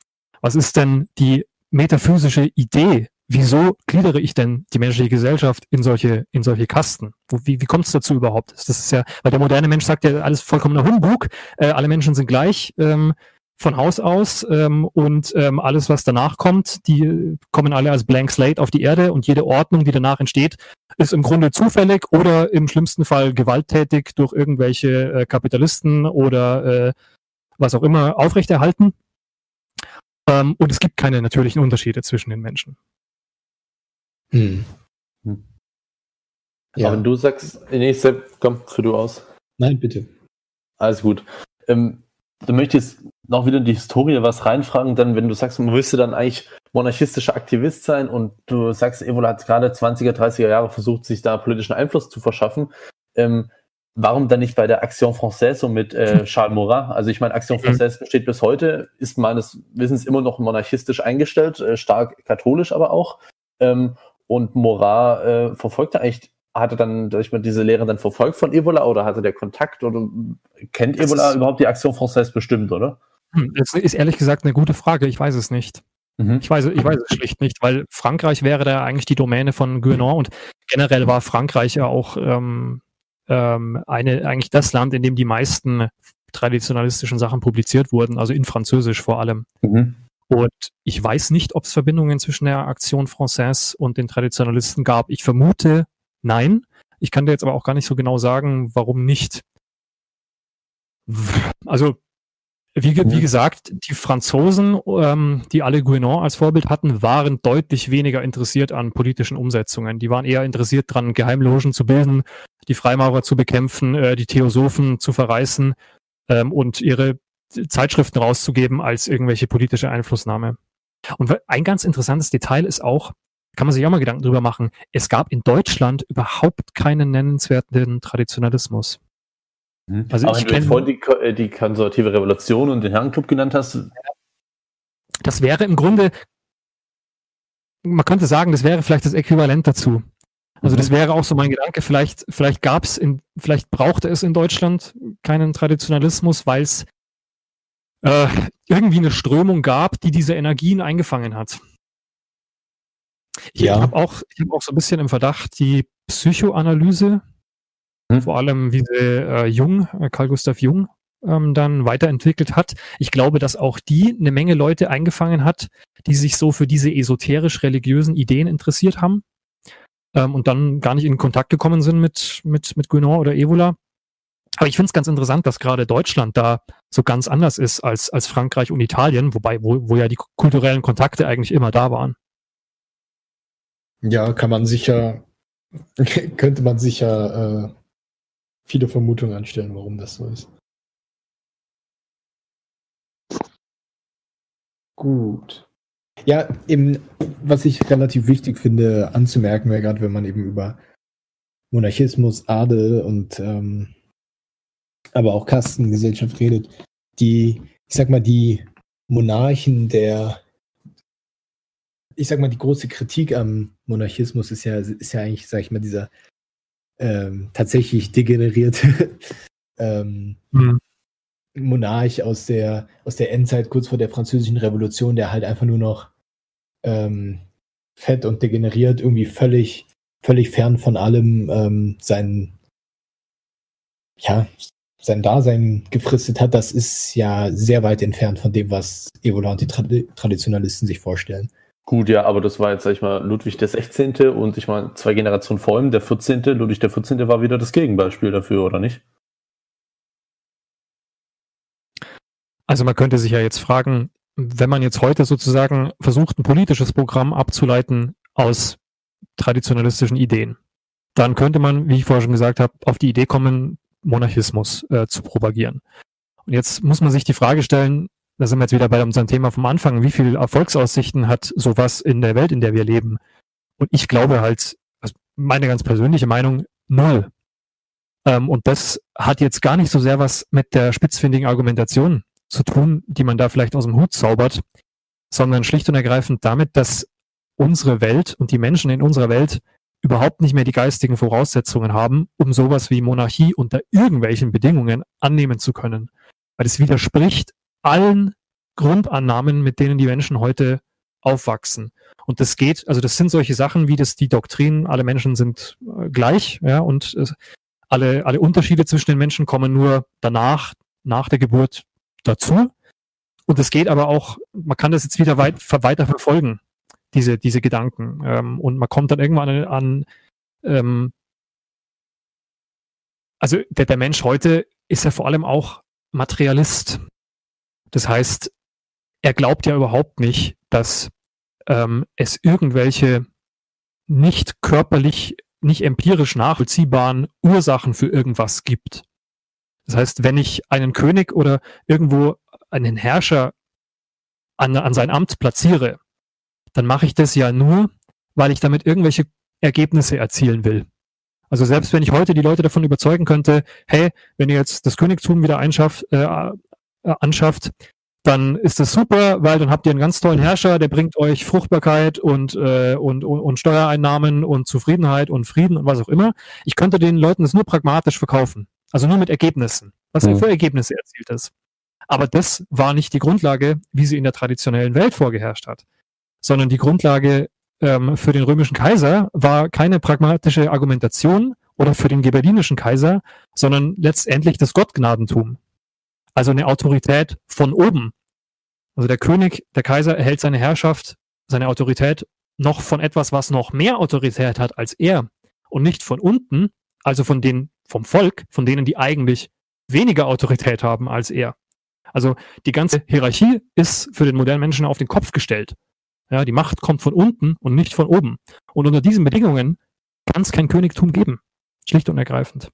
Was ist denn die metaphysische Idee? Wieso gliedere ich denn die menschliche Gesellschaft in solche, in solche Kasten? Wie, wie kommt es dazu überhaupt? Das ist ja, weil der moderne Mensch sagt ja alles vollkommener Humbug, äh, alle Menschen sind gleich. Ähm, von Haus aus ähm, und ähm, alles, was danach kommt, die kommen alle als Blank Slate auf die Erde und jede Ordnung, die danach entsteht, ist im Grunde zufällig oder im schlimmsten Fall gewalttätig durch irgendwelche äh, Kapitalisten oder äh, was auch immer aufrechterhalten. Ähm, und es gibt keine natürlichen Unterschiede zwischen den Menschen. Hm. hm. Ja. Aber wenn du sagst, nee, Sepp, komm, für du aus. Nein, bitte. Alles gut. Ähm, du möchtest noch wieder in die Historie was reinfragen, denn wenn du sagst, man müsste dann eigentlich monarchistischer Aktivist sein und du sagst, Evola hat gerade 20er, 30er Jahre versucht, sich da politischen Einfluss zu verschaffen, ähm, warum dann nicht bei der Action Française und mit äh, Charles Maurras? Also ich meine, Action. Française besteht bis heute, ist meines Wissens immer noch monarchistisch eingestellt, äh, stark katholisch aber auch. Ähm, und Maurras äh, verfolgte eigentlich hatte dann, ich meine, diese Lehre dann verfolgt von Ebola oder hatte der Kontakt oder kennt Ebola überhaupt die Aktion Française bestimmt, oder? Hm, das ist ehrlich gesagt eine gute Frage. Ich weiß es nicht. Mhm. Ich, weiß, ich weiß es schlicht nicht, weil Frankreich wäre da eigentlich die Domäne von Guénon und generell war Frankreich ja auch ähm, ähm, eine, eigentlich das Land, in dem die meisten traditionalistischen Sachen publiziert wurden, also in Französisch vor allem. Mhm. Und ich weiß nicht, ob es Verbindungen zwischen der Aktion Française und den Traditionalisten gab. Ich vermute, nein. Ich kann dir jetzt aber auch gar nicht so genau sagen, warum nicht. Also wie, wie, mhm. gesagt, die Franzosen, ähm, die alle Guénon als Vorbild hatten, waren deutlich weniger interessiert an politischen Umsetzungen. Die waren eher interessiert daran, Geheimlogen zu bilden, die Freimaurer zu bekämpfen, äh, die Theosophen zu verreißen ähm, und ihre Zeitschriften rauszugeben als irgendwelche politische Einflussnahme. Und ein ganz interessantes Detail ist auch, kann man sich auch mal Gedanken drüber machen, es gab in Deutschland überhaupt keinen nennenswerten Traditionalismus. Mhm. Also Aber ich wenn du vorhin die, äh, die konservative Revolution und den Herrenclub genannt hast. Das wäre im Grunde, man könnte sagen, das wäre vielleicht das Äquivalent dazu. Also das mhm. wäre auch so mein Gedanke, vielleicht, vielleicht gab es vielleicht brauchte es in Deutschland keinen Traditionalismus, weil es äh, irgendwie eine Strömung gab, die diese Energien eingefangen hat. Ich ja. habe auch, ich hab auch so ein bisschen im Verdacht, die Psychoanalyse, hm. vor allem wie sie äh, Jung, äh, Carl Gustav Jung, ähm, dann weiterentwickelt hat. Ich glaube, dass auch die eine Menge Leute eingefangen hat, die sich so für diese esoterisch-religiösen Ideen interessiert haben ähm, und dann gar nicht in Kontakt gekommen sind mit, mit, mit Guénon oder Evola. Aber ich finde es ganz interessant, dass gerade Deutschland da so ganz anders ist als, als Frankreich und Italien, wobei, wo, wo ja die kulturellen Kontakte eigentlich immer da waren. Ja, kann man sicher, könnte man sicher äh, viele Vermutungen anstellen, warum das so ist. Gut. Ja, eben, was ich relativ wichtig finde anzumerken, wäre gerade, wenn man eben über Monarchismus, Adel und ähm, aber auch Kastengesellschaft redet, die, ich sag mal, die Monarchen der, ich sag mal, die große Kritik am Monarchismus ist ja, ist ja eigentlich, sag ich mal, dieser ähm, tatsächlich degenerierte ähm, mhm. Monarch aus der, aus der Endzeit, kurz vor der französischen Revolution, der halt einfach nur noch ähm, fett und degeneriert, irgendwie völlig, völlig fern von allem ähm, sein, ja, sein Dasein gefristet hat, das ist ja sehr weit entfernt von dem, was Evola und die Tra Traditionalisten sich vorstellen. Gut, ja, aber das war jetzt, sag ich mal, Ludwig der 16. und ich meine, zwei Generationen vor ihm, der 14. Ludwig der 14. war wieder das Gegenbeispiel dafür, oder nicht? Also man könnte sich ja jetzt fragen, wenn man jetzt heute sozusagen versucht, ein politisches Programm abzuleiten aus traditionalistischen Ideen, dann könnte man, wie ich vorher schon gesagt habe, auf die Idee kommen, Monarchismus äh, zu propagieren. Und jetzt muss man sich die Frage stellen, da sind wir jetzt wieder bei unserem Thema vom Anfang, wie viele Erfolgsaussichten hat sowas in der Welt, in der wir leben? Und ich glaube halt, also meine ganz persönliche Meinung, null. Ähm, und das hat jetzt gar nicht so sehr was mit der spitzfindigen Argumentation zu tun, die man da vielleicht aus dem Hut zaubert, sondern schlicht und ergreifend damit, dass unsere Welt und die Menschen in unserer Welt überhaupt nicht mehr die geistigen Voraussetzungen haben, um sowas wie Monarchie unter irgendwelchen Bedingungen annehmen zu können. Weil es widerspricht allen Grundannahmen, mit denen die Menschen heute aufwachsen. Und das geht, also das sind solche Sachen wie das die Doktrin, alle Menschen sind äh, gleich, ja, und äh, alle, alle Unterschiede zwischen den Menschen kommen nur danach, nach der Geburt dazu. Und es geht aber auch, man kann das jetzt wieder weit, weiter verfolgen, diese, diese Gedanken. Ähm, und man kommt dann irgendwann an, an ähm, also der, der Mensch heute ist ja vor allem auch Materialist. Das heißt, er glaubt ja überhaupt nicht, dass ähm, es irgendwelche nicht körperlich, nicht empirisch nachvollziehbaren Ursachen für irgendwas gibt. Das heißt, wenn ich einen König oder irgendwo einen Herrscher an, an sein Amt platziere, dann mache ich das ja nur, weil ich damit irgendwelche Ergebnisse erzielen will. Also selbst wenn ich heute die Leute davon überzeugen könnte, hey, wenn ihr jetzt das Königtum wieder einschafft, äh, äh anschafft, dann ist das super, weil dann habt ihr einen ganz tollen Herrscher, der bringt euch Fruchtbarkeit und, äh, und, und, und Steuereinnahmen und Zufriedenheit und Frieden und was auch immer. Ich könnte den Leuten das nur pragmatisch verkaufen. Also nur mit Ergebnissen. Was er für Ergebnisse erzielt ist. Aber das war nicht die Grundlage, wie sie in der traditionellen Welt vorgeherrscht hat, sondern die Grundlage ähm, für den römischen Kaiser war keine pragmatische Argumentation oder für den ghibellinischen Kaiser, sondern letztendlich das Gottgnadentum. Also eine Autorität von oben. Also der König, der Kaiser erhält seine Herrschaft, seine Autorität noch von etwas, was noch mehr Autorität hat als er und nicht von unten, also von den, vom Volk, von denen, die eigentlich weniger Autorität haben als er. Also die ganze Hierarchie ist für den modernen Menschen auf den Kopf gestellt. Ja, die Macht kommt von unten und nicht von oben. Und unter diesen Bedingungen kann es kein Königtum geben. Schlicht und ergreifend.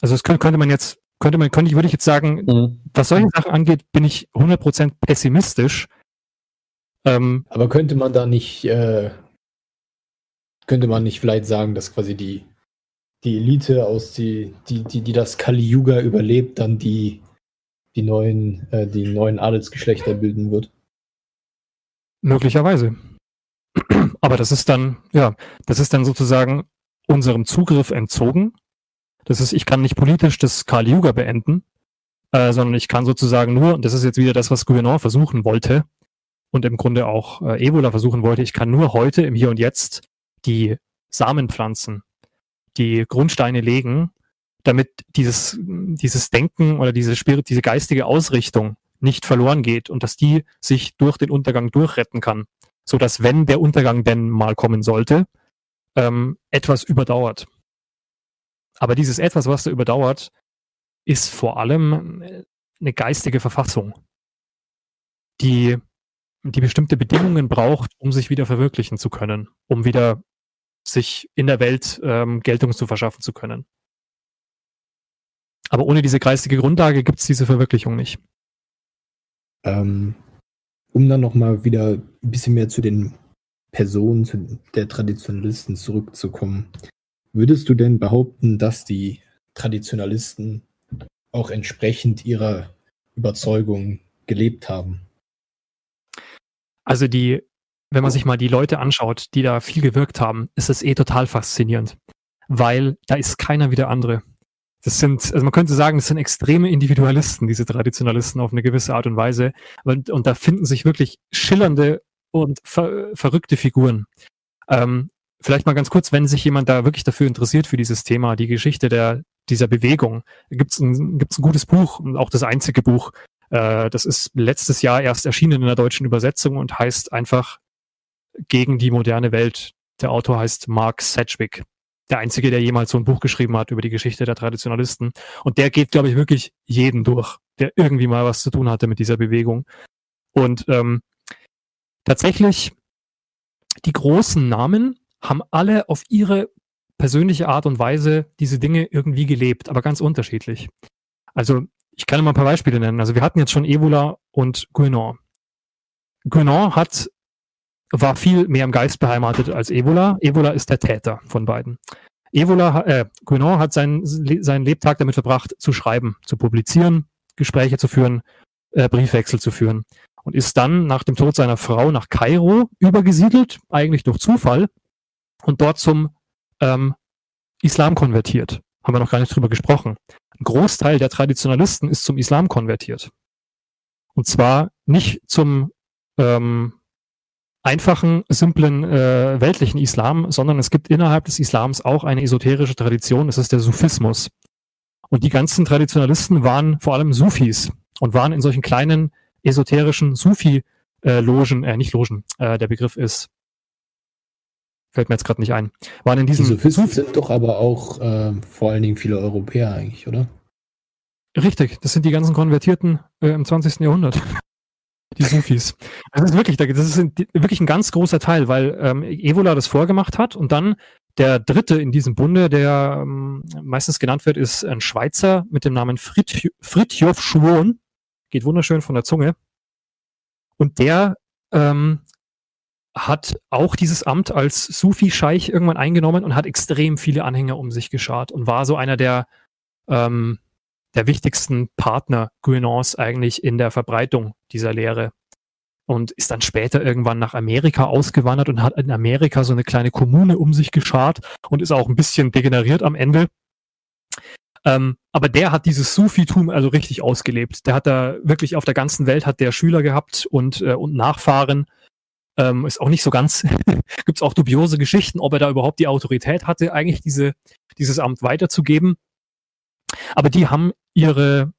Also das könnte man jetzt, könnte man, könnte ich, würde ich jetzt sagen, mhm. was solche Sachen angeht, bin ich 100% pessimistisch. Ähm, Aber könnte man da nicht, äh, könnte man nicht vielleicht sagen, dass quasi die die Elite aus die, die, die, die das Kali Yuga überlebt, dann die, die neuen, äh, die neuen Adelsgeschlechter bilden wird. Möglicherweise. Aber das ist dann, ja, das ist dann sozusagen unserem Zugriff entzogen. Das ist, ich kann nicht politisch das Kali Yuga beenden, äh, sondern ich kann sozusagen nur, und das ist jetzt wieder das, was Gouvernement versuchen wollte und im Grunde auch äh, Ebola versuchen wollte, ich kann nur heute im Hier und Jetzt die Samenpflanzen die Grundsteine legen, damit dieses, dieses Denken oder diese, Spirit, diese geistige Ausrichtung nicht verloren geht und dass die sich durch den Untergang durchretten kann, so dass wenn der Untergang denn mal kommen sollte, ähm, etwas überdauert. Aber dieses etwas, was da überdauert, ist vor allem äh, eine geistige Verfassung, die, die bestimmte Bedingungen braucht, um sich wieder verwirklichen zu können, um wieder sich in der Welt ähm, Geltung zu verschaffen zu können. Aber ohne diese geistige Grundlage gibt es diese Verwirklichung nicht. Ähm, um dann nochmal wieder ein bisschen mehr zu den Personen zu der Traditionalisten zurückzukommen. Würdest du denn behaupten, dass die Traditionalisten auch entsprechend ihrer Überzeugung gelebt haben? Also die wenn man sich mal die Leute anschaut, die da viel gewirkt haben, ist es eh total faszinierend, weil da ist keiner wie der andere. Das sind, also man könnte sagen, das sind extreme Individualisten, diese Traditionalisten auf eine gewisse Art und Weise. Und, und da finden sich wirklich schillernde und ver, verrückte Figuren. Ähm, vielleicht mal ganz kurz, wenn sich jemand da wirklich dafür interessiert für dieses Thema, die Geschichte der, dieser Bewegung, gibt es ein, gibt's ein gutes Buch, auch das einzige Buch. Äh, das ist letztes Jahr erst erschienen in der deutschen Übersetzung und heißt einfach gegen die moderne Welt. Der Autor heißt Mark Sedgwick. Der einzige, der jemals so ein Buch geschrieben hat über die Geschichte der Traditionalisten. Und der geht, glaube ich, wirklich jeden durch, der irgendwie mal was zu tun hatte mit dieser Bewegung. Und ähm, tatsächlich, die großen Namen haben alle auf ihre persönliche Art und Weise diese Dinge irgendwie gelebt, aber ganz unterschiedlich. Also ich kann mal ein paar Beispiele nennen. Also wir hatten jetzt schon Evola und Guénon. Guénon hat, war viel mehr im Geist beheimatet als Evola. Evola ist der Täter von beiden. Evola, äh, Guénon hat seinen, seinen Lebtag damit verbracht, zu schreiben, zu publizieren, Gespräche zu führen, äh, Briefwechsel zu führen und ist dann nach dem Tod seiner Frau nach Kairo übergesiedelt, eigentlich durch Zufall, und dort zum ähm, Islam konvertiert. Haben wir noch gar nicht drüber gesprochen. Ein Großteil der Traditionalisten ist zum Islam konvertiert. Und zwar nicht zum ähm, einfachen, simplen, äh, weltlichen Islam, sondern es gibt innerhalb des Islams auch eine esoterische Tradition, das ist der Sufismus. Und die ganzen Traditionalisten waren vor allem Sufis und waren in solchen kleinen esoterischen Sufi-Logen, äh, nicht Logen, äh, der Begriff ist, fällt mir jetzt gerade nicht ein, waren in diesen Die Sophisten sind doch aber auch äh, vor allen Dingen viele Europäer eigentlich, oder? Richtig, das sind die ganzen Konvertierten äh, im 20. Jahrhundert. Die Sufis. Das ist wirklich, das ist wirklich ein ganz großer Teil, weil ähm, Evola das vorgemacht hat und dann der dritte in diesem Bunde, der ähm, meistens genannt wird, ist ein Schweizer mit dem Namen Fritj Fritjof Schwon. Geht wunderschön von der Zunge. Und der ähm, hat auch dieses Amt als Sufi-Scheich irgendwann eingenommen und hat extrem viele Anhänger um sich geschart und war so einer der, ähm, der wichtigsten Partner Guénons eigentlich in der Verbreitung dieser Lehre. Und ist dann später irgendwann nach Amerika ausgewandert und hat in Amerika so eine kleine Kommune um sich geschart und ist auch ein bisschen degeneriert am Ende. Ähm, aber der hat dieses Sufitum also richtig ausgelebt. Der hat da wirklich auf der ganzen Welt hat der Schüler gehabt und, äh, und Nachfahren ähm, ist auch nicht so ganz, gibt es auch dubiose Geschichten, ob er da überhaupt die Autorität hatte, eigentlich diese, dieses Amt weiterzugeben. Aber die haben ihre,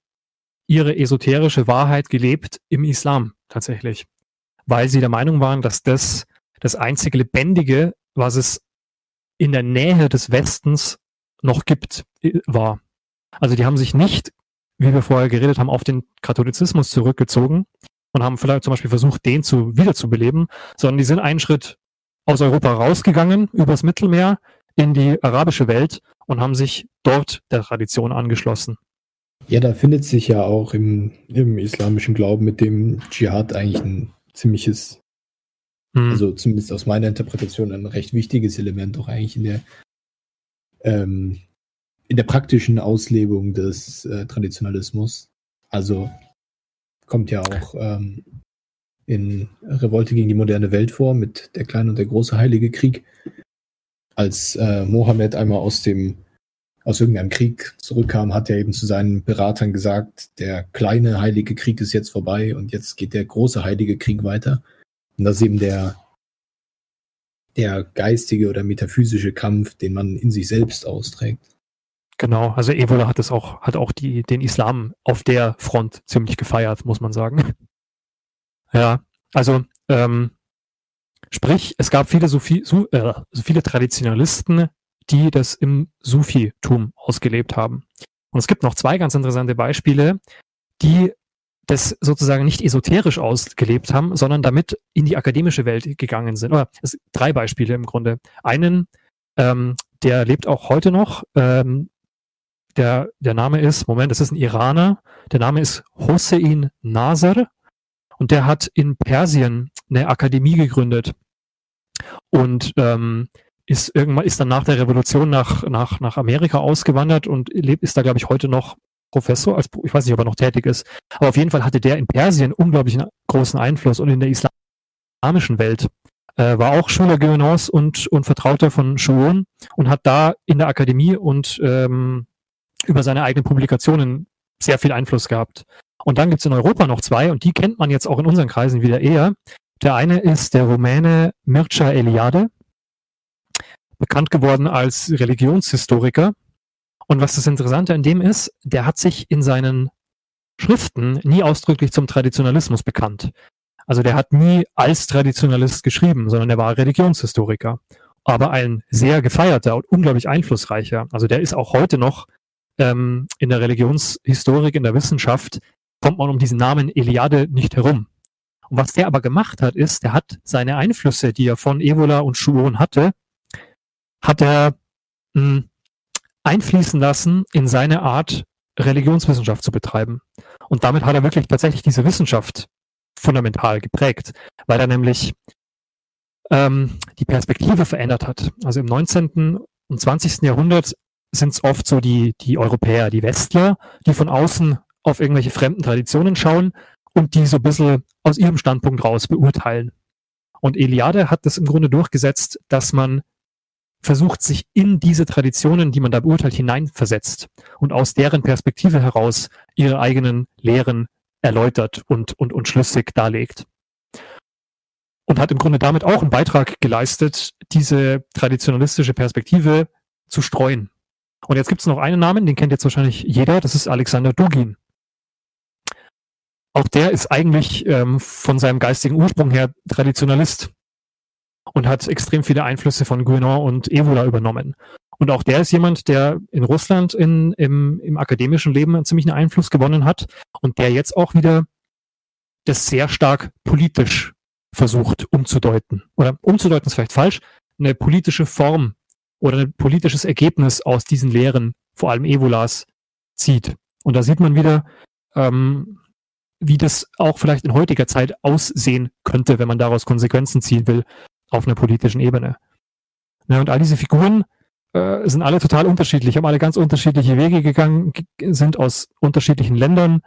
ihre esoterische Wahrheit gelebt im Islam tatsächlich, weil sie der Meinung waren, dass das das einzige Lebendige, was es in der Nähe des Westens noch gibt, war. Also die haben sich nicht, wie wir vorher geredet haben, auf den Katholizismus zurückgezogen, und haben vielleicht zum Beispiel versucht, den zu wiederzubeleben, sondern die sind einen Schritt aus Europa rausgegangen, übers Mittelmeer in die arabische Welt und haben sich dort der Tradition angeschlossen. Ja, da findet sich ja auch im, im islamischen Glauben mit dem Dschihad eigentlich ein ziemliches, hm. also zumindest aus meiner Interpretation, ein recht wichtiges Element auch eigentlich in der ähm, in der praktischen Auslebung des äh, Traditionalismus. Also kommt ja auch ähm, in Revolte gegen die moderne Welt vor mit der kleine und der große Heilige Krieg. Als äh, Mohammed einmal aus dem aus irgendeinem Krieg zurückkam, hat er eben zu seinen Beratern gesagt, der kleine heilige Krieg ist jetzt vorbei und jetzt geht der große heilige Krieg weiter. Und das ist eben der, der geistige oder metaphysische Kampf, den man in sich selbst austrägt. Genau, also Evola hat es auch, hat auch die, den Islam auf der Front ziemlich gefeiert, muss man sagen. ja, also ähm, sprich, es gab viele Sufi, Su, äh, viele Traditionalisten, die das im Sufitum ausgelebt haben. Und es gibt noch zwei ganz interessante Beispiele, die das sozusagen nicht esoterisch ausgelebt haben, sondern damit in die akademische Welt gegangen sind. Oder es, drei Beispiele im Grunde. Einen, ähm, der lebt auch heute noch, ähm, der, der Name ist, Moment, das ist ein Iraner, der Name ist Hossein Nasr. Und der hat in Persien eine Akademie gegründet. Und ähm, ist irgendwann ist dann nach der Revolution nach, nach, nach Amerika ausgewandert und lebt, ist da, glaube ich, heute noch Professor, als, ich weiß nicht, ob er noch tätig ist, aber auf jeden Fall hatte der in Persien unglaublich großen Einfluss und in der islamischen Welt äh, war auch Schüler Guénons und, und Vertrauter von Schuon und hat da in der Akademie und ähm, über seine eigenen Publikationen sehr viel Einfluss gehabt. Und dann gibt es in Europa noch zwei und die kennt man jetzt auch in unseren Kreisen wieder eher. Der eine ist der Rumäne Mircea Eliade, bekannt geworden als Religionshistoriker. Und was das Interessante an dem ist, der hat sich in seinen Schriften nie ausdrücklich zum Traditionalismus bekannt. Also der hat nie als Traditionalist geschrieben, sondern er war Religionshistoriker. Aber ein sehr gefeierter und unglaublich einflussreicher. Also der ist auch heute noch ähm, in der Religionshistorik, in der Wissenschaft, kommt man um diesen Namen Eliade nicht herum. Und was der aber gemacht hat, ist, der hat seine Einflüsse, die er von Evola und Schuon hatte, hat er mh, hm, einfließen lassen in seine Art, Religionswissenschaft zu betreiben. Und damit hat er wirklich tatsächlich diese Wissenschaft fundamental geprägt, weil er nämlich ähm, die Perspektive verändert hat. Also im 19. und 20. Jahrhundert sind es oft so die, die Europäer, die Westler, die von außen auf irgendwelche fremden Traditionen schauen und die so ein bisschen aus ihrem Standpunkt raus beurteilen. Und Eliade hat das im Grunde durchgesetzt, dass man versucht, sich in diese Traditionen, die man da beurteilt, hineinversetzt und aus deren Perspektive heraus ihre eigenen Lehren erläutert und, und, und schlüssig darlegt. Und hat im Grunde damit auch einen Beitrag geleistet, diese traditionalistische Perspektive zu streuen. Und jetzt gibt es noch einen Namen, den kennt jetzt wahrscheinlich jeder, das ist Alexander Dugin. Auch der ist eigentlich ähm, von seinem geistigen Ursprung her Traditionalist und hat extrem viele Einflüsse von Guénon und Evola übernommen. Und auch der ist jemand, der in Russland in, im, im akademischen Leben einen ziemlichen Einfluss gewonnen hat und der jetzt auch wieder das sehr stark politisch versucht umzudeuten. Oder umzudeuten ist vielleicht falsch, eine politische Form oder ein politisches Ergebnis aus diesen Lehren, vor allem Evolas, zieht. Und da sieht man wieder, ähm, wie das auch vielleicht in heutiger Zeit aussehen könnte, wenn man daraus Konsequenzen ziehen will auf einer politischen Ebene. Ja, und all diese Figuren äh, sind alle total unterschiedlich, haben alle ganz unterschiedliche Wege gegangen, sind aus unterschiedlichen Ländern,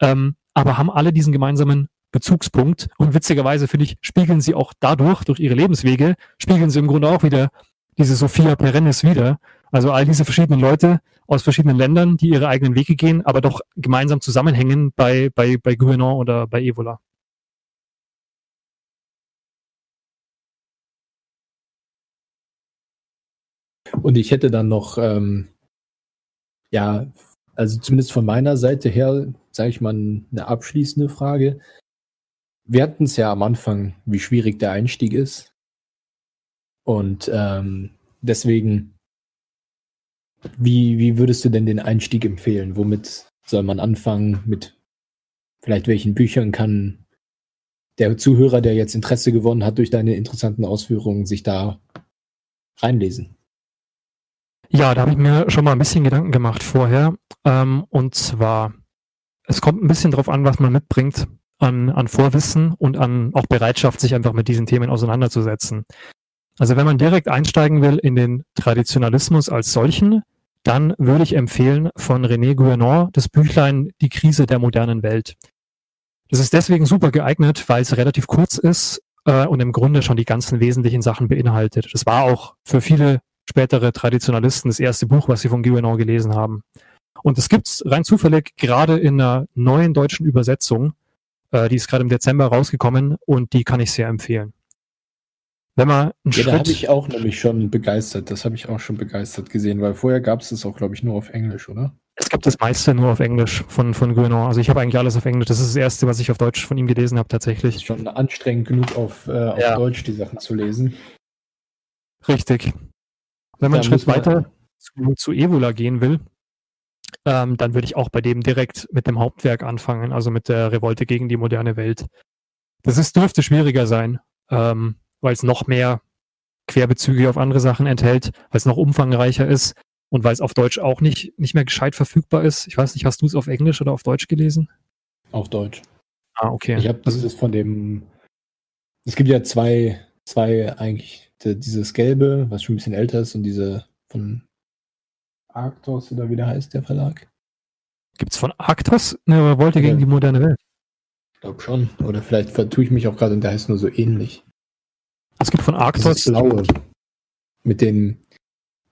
ähm, aber haben alle diesen gemeinsamen Bezugspunkt. Und witzigerweise, finde ich, spiegeln sie auch dadurch, durch ihre Lebenswege, spiegeln sie im Grunde auch wieder diese Sophia Perennis wieder. Also all diese verschiedenen Leute aus verschiedenen Ländern, die ihre eigenen Wege gehen, aber doch gemeinsam zusammenhängen bei, bei, bei Gouvernement oder bei Evola. Und ich hätte dann noch, ähm, ja, also zumindest von meiner Seite her, sage ich mal, eine abschließende Frage. Wir hatten es ja am Anfang, wie schwierig der Einstieg ist. Und ähm, deswegen, wie, wie würdest du denn den Einstieg empfehlen? Womit soll man anfangen? Mit vielleicht welchen Büchern kann der Zuhörer, der jetzt Interesse gewonnen hat durch deine interessanten Ausführungen, sich da reinlesen? Ja, da habe ich mir schon mal ein bisschen Gedanken gemacht vorher. Ähm, und zwar, es kommt ein bisschen drauf an, was man mitbringt an, an Vorwissen und an auch Bereitschaft, sich einfach mit diesen Themen auseinanderzusetzen. Also wenn man direkt einsteigen will in den Traditionalismus als solchen, dann würde ich empfehlen von René Guénon das Büchlein Die Krise der modernen Welt. Das ist deswegen super geeignet, weil es relativ kurz ist äh, und im Grunde schon die ganzen wesentlichen Sachen beinhaltet. Das war auch für viele spätere Traditionalisten das erste Buch, was sie von Guénon gelesen haben. Und es gibt rein zufällig gerade in einer neuen deutschen Übersetzung, äh, die ist gerade im Dezember rausgekommen und die kann ich sehr empfehlen. Wenn man einen ja, Schritt. da habe ich auch nämlich schon begeistert. Das habe ich auch schon begeistert gesehen, weil vorher gab es das auch, glaube ich, nur auf Englisch, oder? Es gibt das meiste nur auf Englisch von, von Guénon. Also ich habe eigentlich alles auf Englisch. Das ist das erste, was ich auf Deutsch von ihm gelesen habe, Das tatsächlich. ist schon anstrengend genug, auf, äh, auf Ja. Deutsch die Sachen zu lesen. Richtig. Wenn man Da einen Schritt weiter zu, zu Evola gehen will, ähm, dann würde ich auch bei dem direkt mit dem Hauptwerk anfangen, also mit der Revolte gegen die moderne Welt. Das ist, dürfte schwieriger sein, ähm, weil es noch mehr Querbezüge auf andere Sachen enthält, weil es noch umfangreicher ist und weil es auf Deutsch auch nicht, nicht mehr gescheit verfügbar ist. Ich weiß nicht, hast du es auf Englisch oder auf Deutsch gelesen? Auf Deutsch. Ah, okay. Ich habe also, dieses von dem. Es gibt ja zwei, zwei eigentlich. Dieses gelbe, was schon ein bisschen älter ist, und diese von Arctos oder wie der heißt, der Verlag. Gibt es von Arktos eine Revolte Ja. gegen die moderne Welt? Ich glaube schon. Oder vielleicht vertue ich mich auch gerade und der heißt nur so ähnlich. Es gibt von Das Arktos. blaue. Mit dem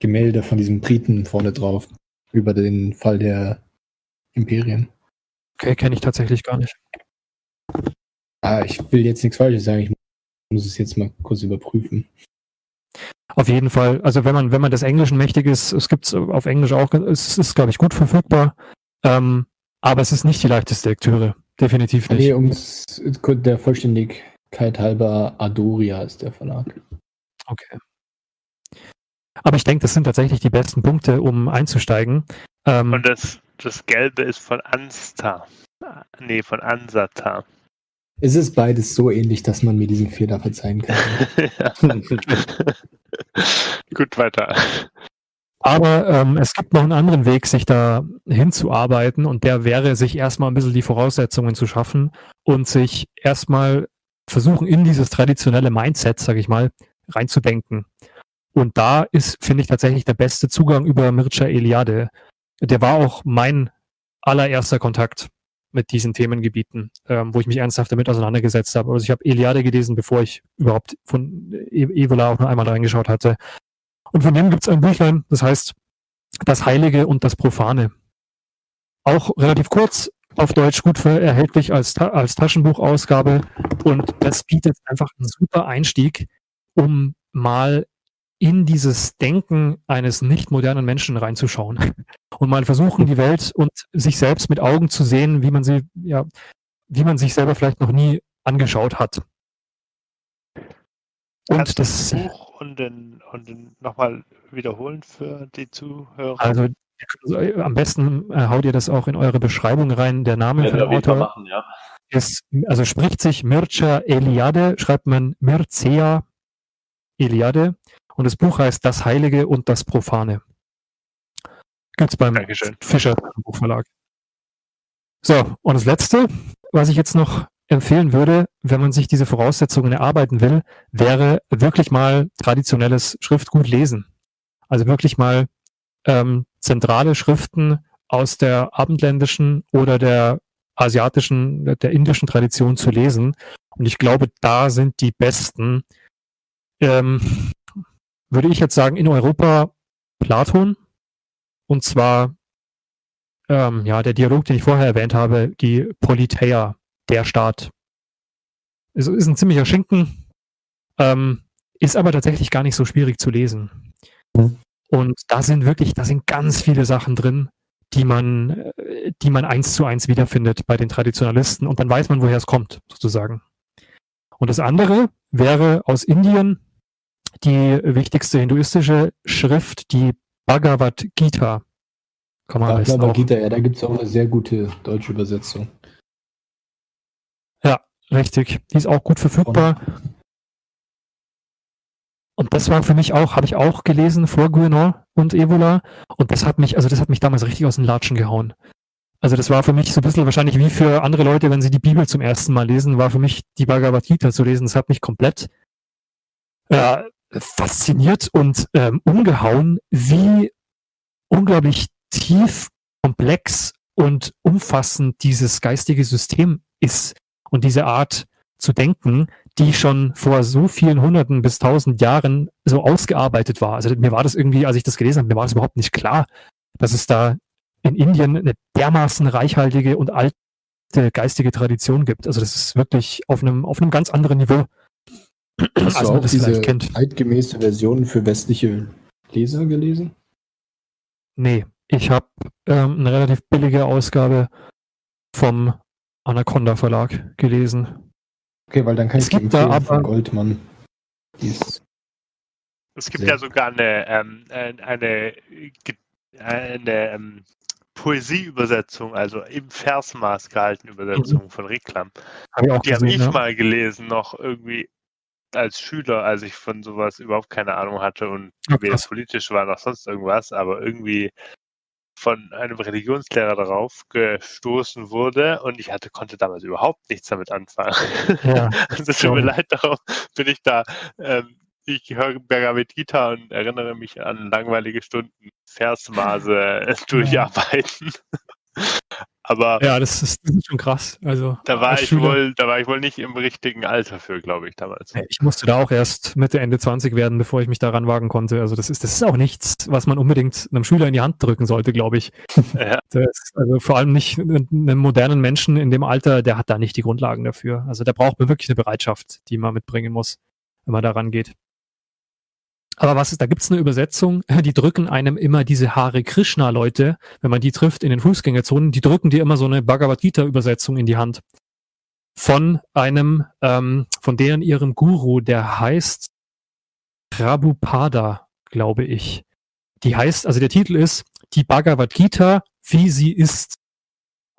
Gemälde von diesem Briten vorne drauf. Über den Fall der Imperien. Okay, kenne ich tatsächlich gar nicht. Ah, ich will jetzt nichts Falsches sagen. Ich muss es jetzt mal kurz überprüfen. Auf jeden Fall. Also wenn man, wenn man des Englischen mächtig ist, es gibt es auf Englisch auch, es ist, glaube ich, gut verfügbar. Ähm, aber es ist nicht die leichteste Lektüre. Definitiv nicht. Nee, um der Vollständigkeit halber, Adoria ist der Verlag. Okay. Aber ich denke, das sind tatsächlich die besten Punkte, um einzusteigen. Ähm, Und das, das Gelbe ist von Anstar. Nee, von Ansata. Es ist beides so ähnlich, dass man mir diesen Fehler verzeihen kann. Gut, weiter. Aber ähm, es gibt noch einen anderen Weg, sich da hinzuarbeiten und der wäre, sich erstmal ein bisschen die Voraussetzungen zu schaffen und sich erstmal versuchen, in dieses traditionelle Mindset, sage ich mal, reinzudenken. Und da ist, finde ich, tatsächlich der beste Zugang über Mircea Eliade. Der war auch mein allererster Kontakt mit diesen Themengebieten, ähm, wo ich mich ernsthaft damit auseinandergesetzt habe. Also ich habe Eliade gelesen, bevor ich überhaupt von e-, Evola auch nur einmal reingeschaut hatte. Und von dem gibt es ein Büchlein, das heißt Das Heilige und das Profane. Auch relativ kurz, auf Deutsch gut erhältlich als, als Taschenbuchausgabe und das bietet einfach einen super Einstieg, um mal in dieses Denken eines nicht modernen Menschen reinzuschauen und mal versuchen, die Welt und sich selbst mit Augen zu sehen, wie man sie, ja, wie man sich selber vielleicht noch nie angeschaut hat. Und Kannst das Buch und den, und den nochmal wiederholen für die Zuhörer? Also am besten äh, haut ihr das auch in eure Beschreibung rein. Der Name ja, von dem Autor machen, ja. ist, also spricht sich Mircea Eliade, schreibt man Mircea Eliade und das Buch heißt Das Heilige und das Profane. Gibt's beim Dankeschön. Fischer Buchverlag. So, und das letzte, was ich jetzt noch empfehlen würde, wenn man sich diese Voraussetzungen erarbeiten will, wäre wirklich mal traditionelles Schriftgut lesen. Also wirklich mal ähm, zentrale Schriften aus der abendländischen oder der asiatischen, der indischen Tradition zu lesen. Und ich glaube, da sind die besten, ähm, würde ich jetzt sagen, in Europa Platon. Und zwar ähm, ja, der Dialog, den ich vorher erwähnt habe, die Politeia, der Staat. Es ist ein ziemlicher Schinken, ähm, ist aber tatsächlich gar nicht so schwierig zu lesen. Mhm. Und da sind wirklich, da sind ganz viele Sachen drin, die man, äh, die man eins zu eins wiederfindet bei den Traditionalisten und dann weiß man, woher es kommt, sozusagen. Und das andere wäre aus Indien die wichtigste hinduistische Schrift, die Bhagavad Gita. Kann man Bhagavad Gita, ja, da gibt es auch eine sehr gute deutsche Übersetzung. Ja, richtig. Die ist auch gut verfügbar. Und das war für mich auch, habe ich auch gelesen vor Guénon und Evola. Und das hat mich, also das hat mich damals richtig aus den Latschen gehauen. Also das war für mich so ein bisschen wahrscheinlich wie für andere Leute, wenn sie die Bibel zum ersten Mal lesen, war für mich die Bhagavad Gita zu lesen. Das hat mich komplett äh, fasziniert und ähm, umgehauen, wie unglaublich tief, komplex und umfassend dieses geistige System ist und diese Art zu denken, die schon vor so vielen Hunderten bis tausend Jahren so ausgearbeitet war. Also mir war das irgendwie, als ich das gelesen habe, mir war das überhaupt nicht klar, dass es da in Indien eine dermaßen reichhaltige und alte geistige Tradition gibt. Also das ist wirklich auf einem, auf einem ganz anderen Niveau. Hast also, du auch diese zeitgemäße Version für westliche Leser gelesen? Nee, ich habe ähm, eine relativ billige Ausgabe vom Anaconda Verlag gelesen. Okay, weil dann kann es ich gibt da aber Goldmann. es gibt ja sogar eine, ähm, äh, eine, eine ähm, Poesieübersetzung, also im Versmaß gehalten Übersetzung mhm. von Reklam. Hab Die habe ich ja. mal gelesen, noch irgendwie als Schüler, als ich von sowas überhaupt keine Ahnung hatte und ja, weder politisch war noch sonst irgendwas, aber irgendwie von einem Religionslehrer darauf gestoßen wurde und ich hatte, konnte damals überhaupt nichts damit anfangen. Ja, also tut mir leid, darauf bin ich da. Ähm, ich höre Bhagavad Gita und erinnere mich an langweilige Stunden Versmaße durcharbeiten. Aber ja, das ist, das ist, schon krass. Also da war ich Schüler, wohl, da war ich wohl nicht im richtigen Alter für, glaube ich, damals. Ich musste da auch erst Mitte, Ende 20 werden, bevor ich mich daran wagen konnte. Also das ist, das ist auch nichts, was man unbedingt einem Schüler in die Hand drücken sollte, glaube ich. Ja. Also vor allem nicht einem modernen Menschen in dem Alter, der hat da nicht die Grundlagen dafür. Also da braucht man wirklich eine Bereitschaft, die man mitbringen muss, wenn man daran geht. Aber was ist, da gibt's eine Übersetzung, die drücken einem immer diese Hare Krishna-Leute, wenn man die trifft in den Fußgängerzonen, die drücken dir immer so eine Bhagavad Gita-Übersetzung in die Hand. Von einem, ähm, von deren ihrem Guru, der heißt Prabhupada, glaube ich. Die heißt, also der Titel ist Die Bhagavad Gita, wie sie ist.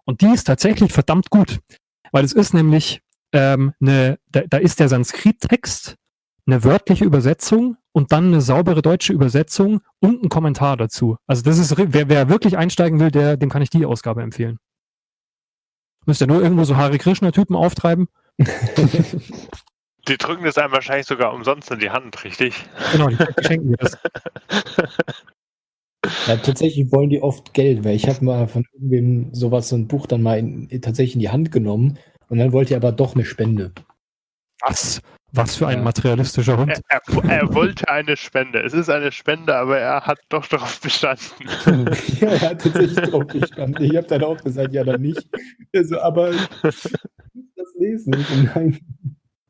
Und die ist tatsächlich verdammt gut. Weil es ist nämlich ähm, eine, da, da ist der Sanskrit-Text, eine wörtliche Übersetzung und dann eine saubere deutsche Übersetzung und ein Kommentar dazu. Also das ist, wer, wer wirklich einsteigen will, der, dem kann ich die Ausgabe empfehlen. Müsst ihr nur irgendwo so Hare Krishna-Typen auftreiben. Die drücken das einem wahrscheinlich sogar umsonst in die Hand, richtig? Genau, die schenken mir das. Ja, tatsächlich wollen die oft Geld, weil ich habe mal von irgendwem sowas, so ein Buch dann mal in, tatsächlich in die Hand genommen und dann wollte er aber doch eine Spende. Was? Was für ein materialistischer Hund. Er, er, er wollte eine Spende. Es ist eine Spende, aber er hat doch darauf bestanden. ja, er hat tatsächlich drauf gestanden. Ich habe dann auch gesagt, ja, dann nicht. Also, aber ich muss das lesen. Nein.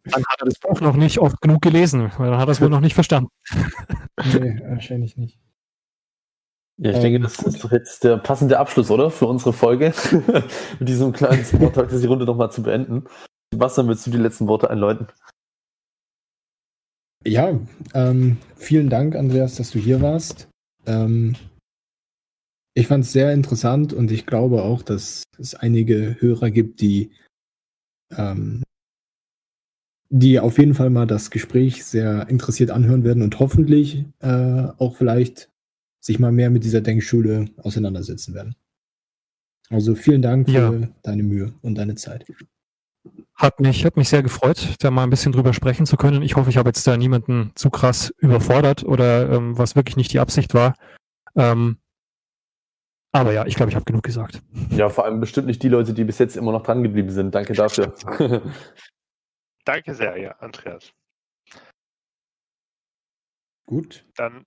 Dann hat er das Buch noch nicht oft genug gelesen, weil dann hat er es wohl noch nicht verstanden. Nee, wahrscheinlich nicht. Ja, ich Ähm, denke, das ist doch jetzt der passende Abschluss, oder? Für unsere Folge. Mit diesem kleinen Smalltalk, die Runde nochmal zu beenden. Sebastian, willst du die letzten Worte einläuten? Ja, ähm, vielen Dank, Andreas, dass du hier warst. Ähm, ich fand es sehr interessant und ich glaube auch, dass es einige Hörer gibt, die, ähm, die auf jeden Fall mal das Gespräch sehr interessiert anhören werden und hoffentlich äh, auch vielleicht sich mal mehr mit dieser Denkschule auseinandersetzen werden. Also vielen Dank für Ja. deine Mühe und deine Zeit. Hat mich, hat mich sehr gefreut, da mal ein bisschen drüber sprechen zu können. Ich hoffe, ich habe jetzt da niemanden zu krass überfordert oder ähm, was wirklich nicht die Absicht war. Ähm, aber ja, ich glaube, ich habe genug gesagt. Ja, vor allem bestimmt nicht die Leute, die bis jetzt immer noch dran geblieben sind. Danke dafür. Danke sehr, ja, Andreas. Gut. Dann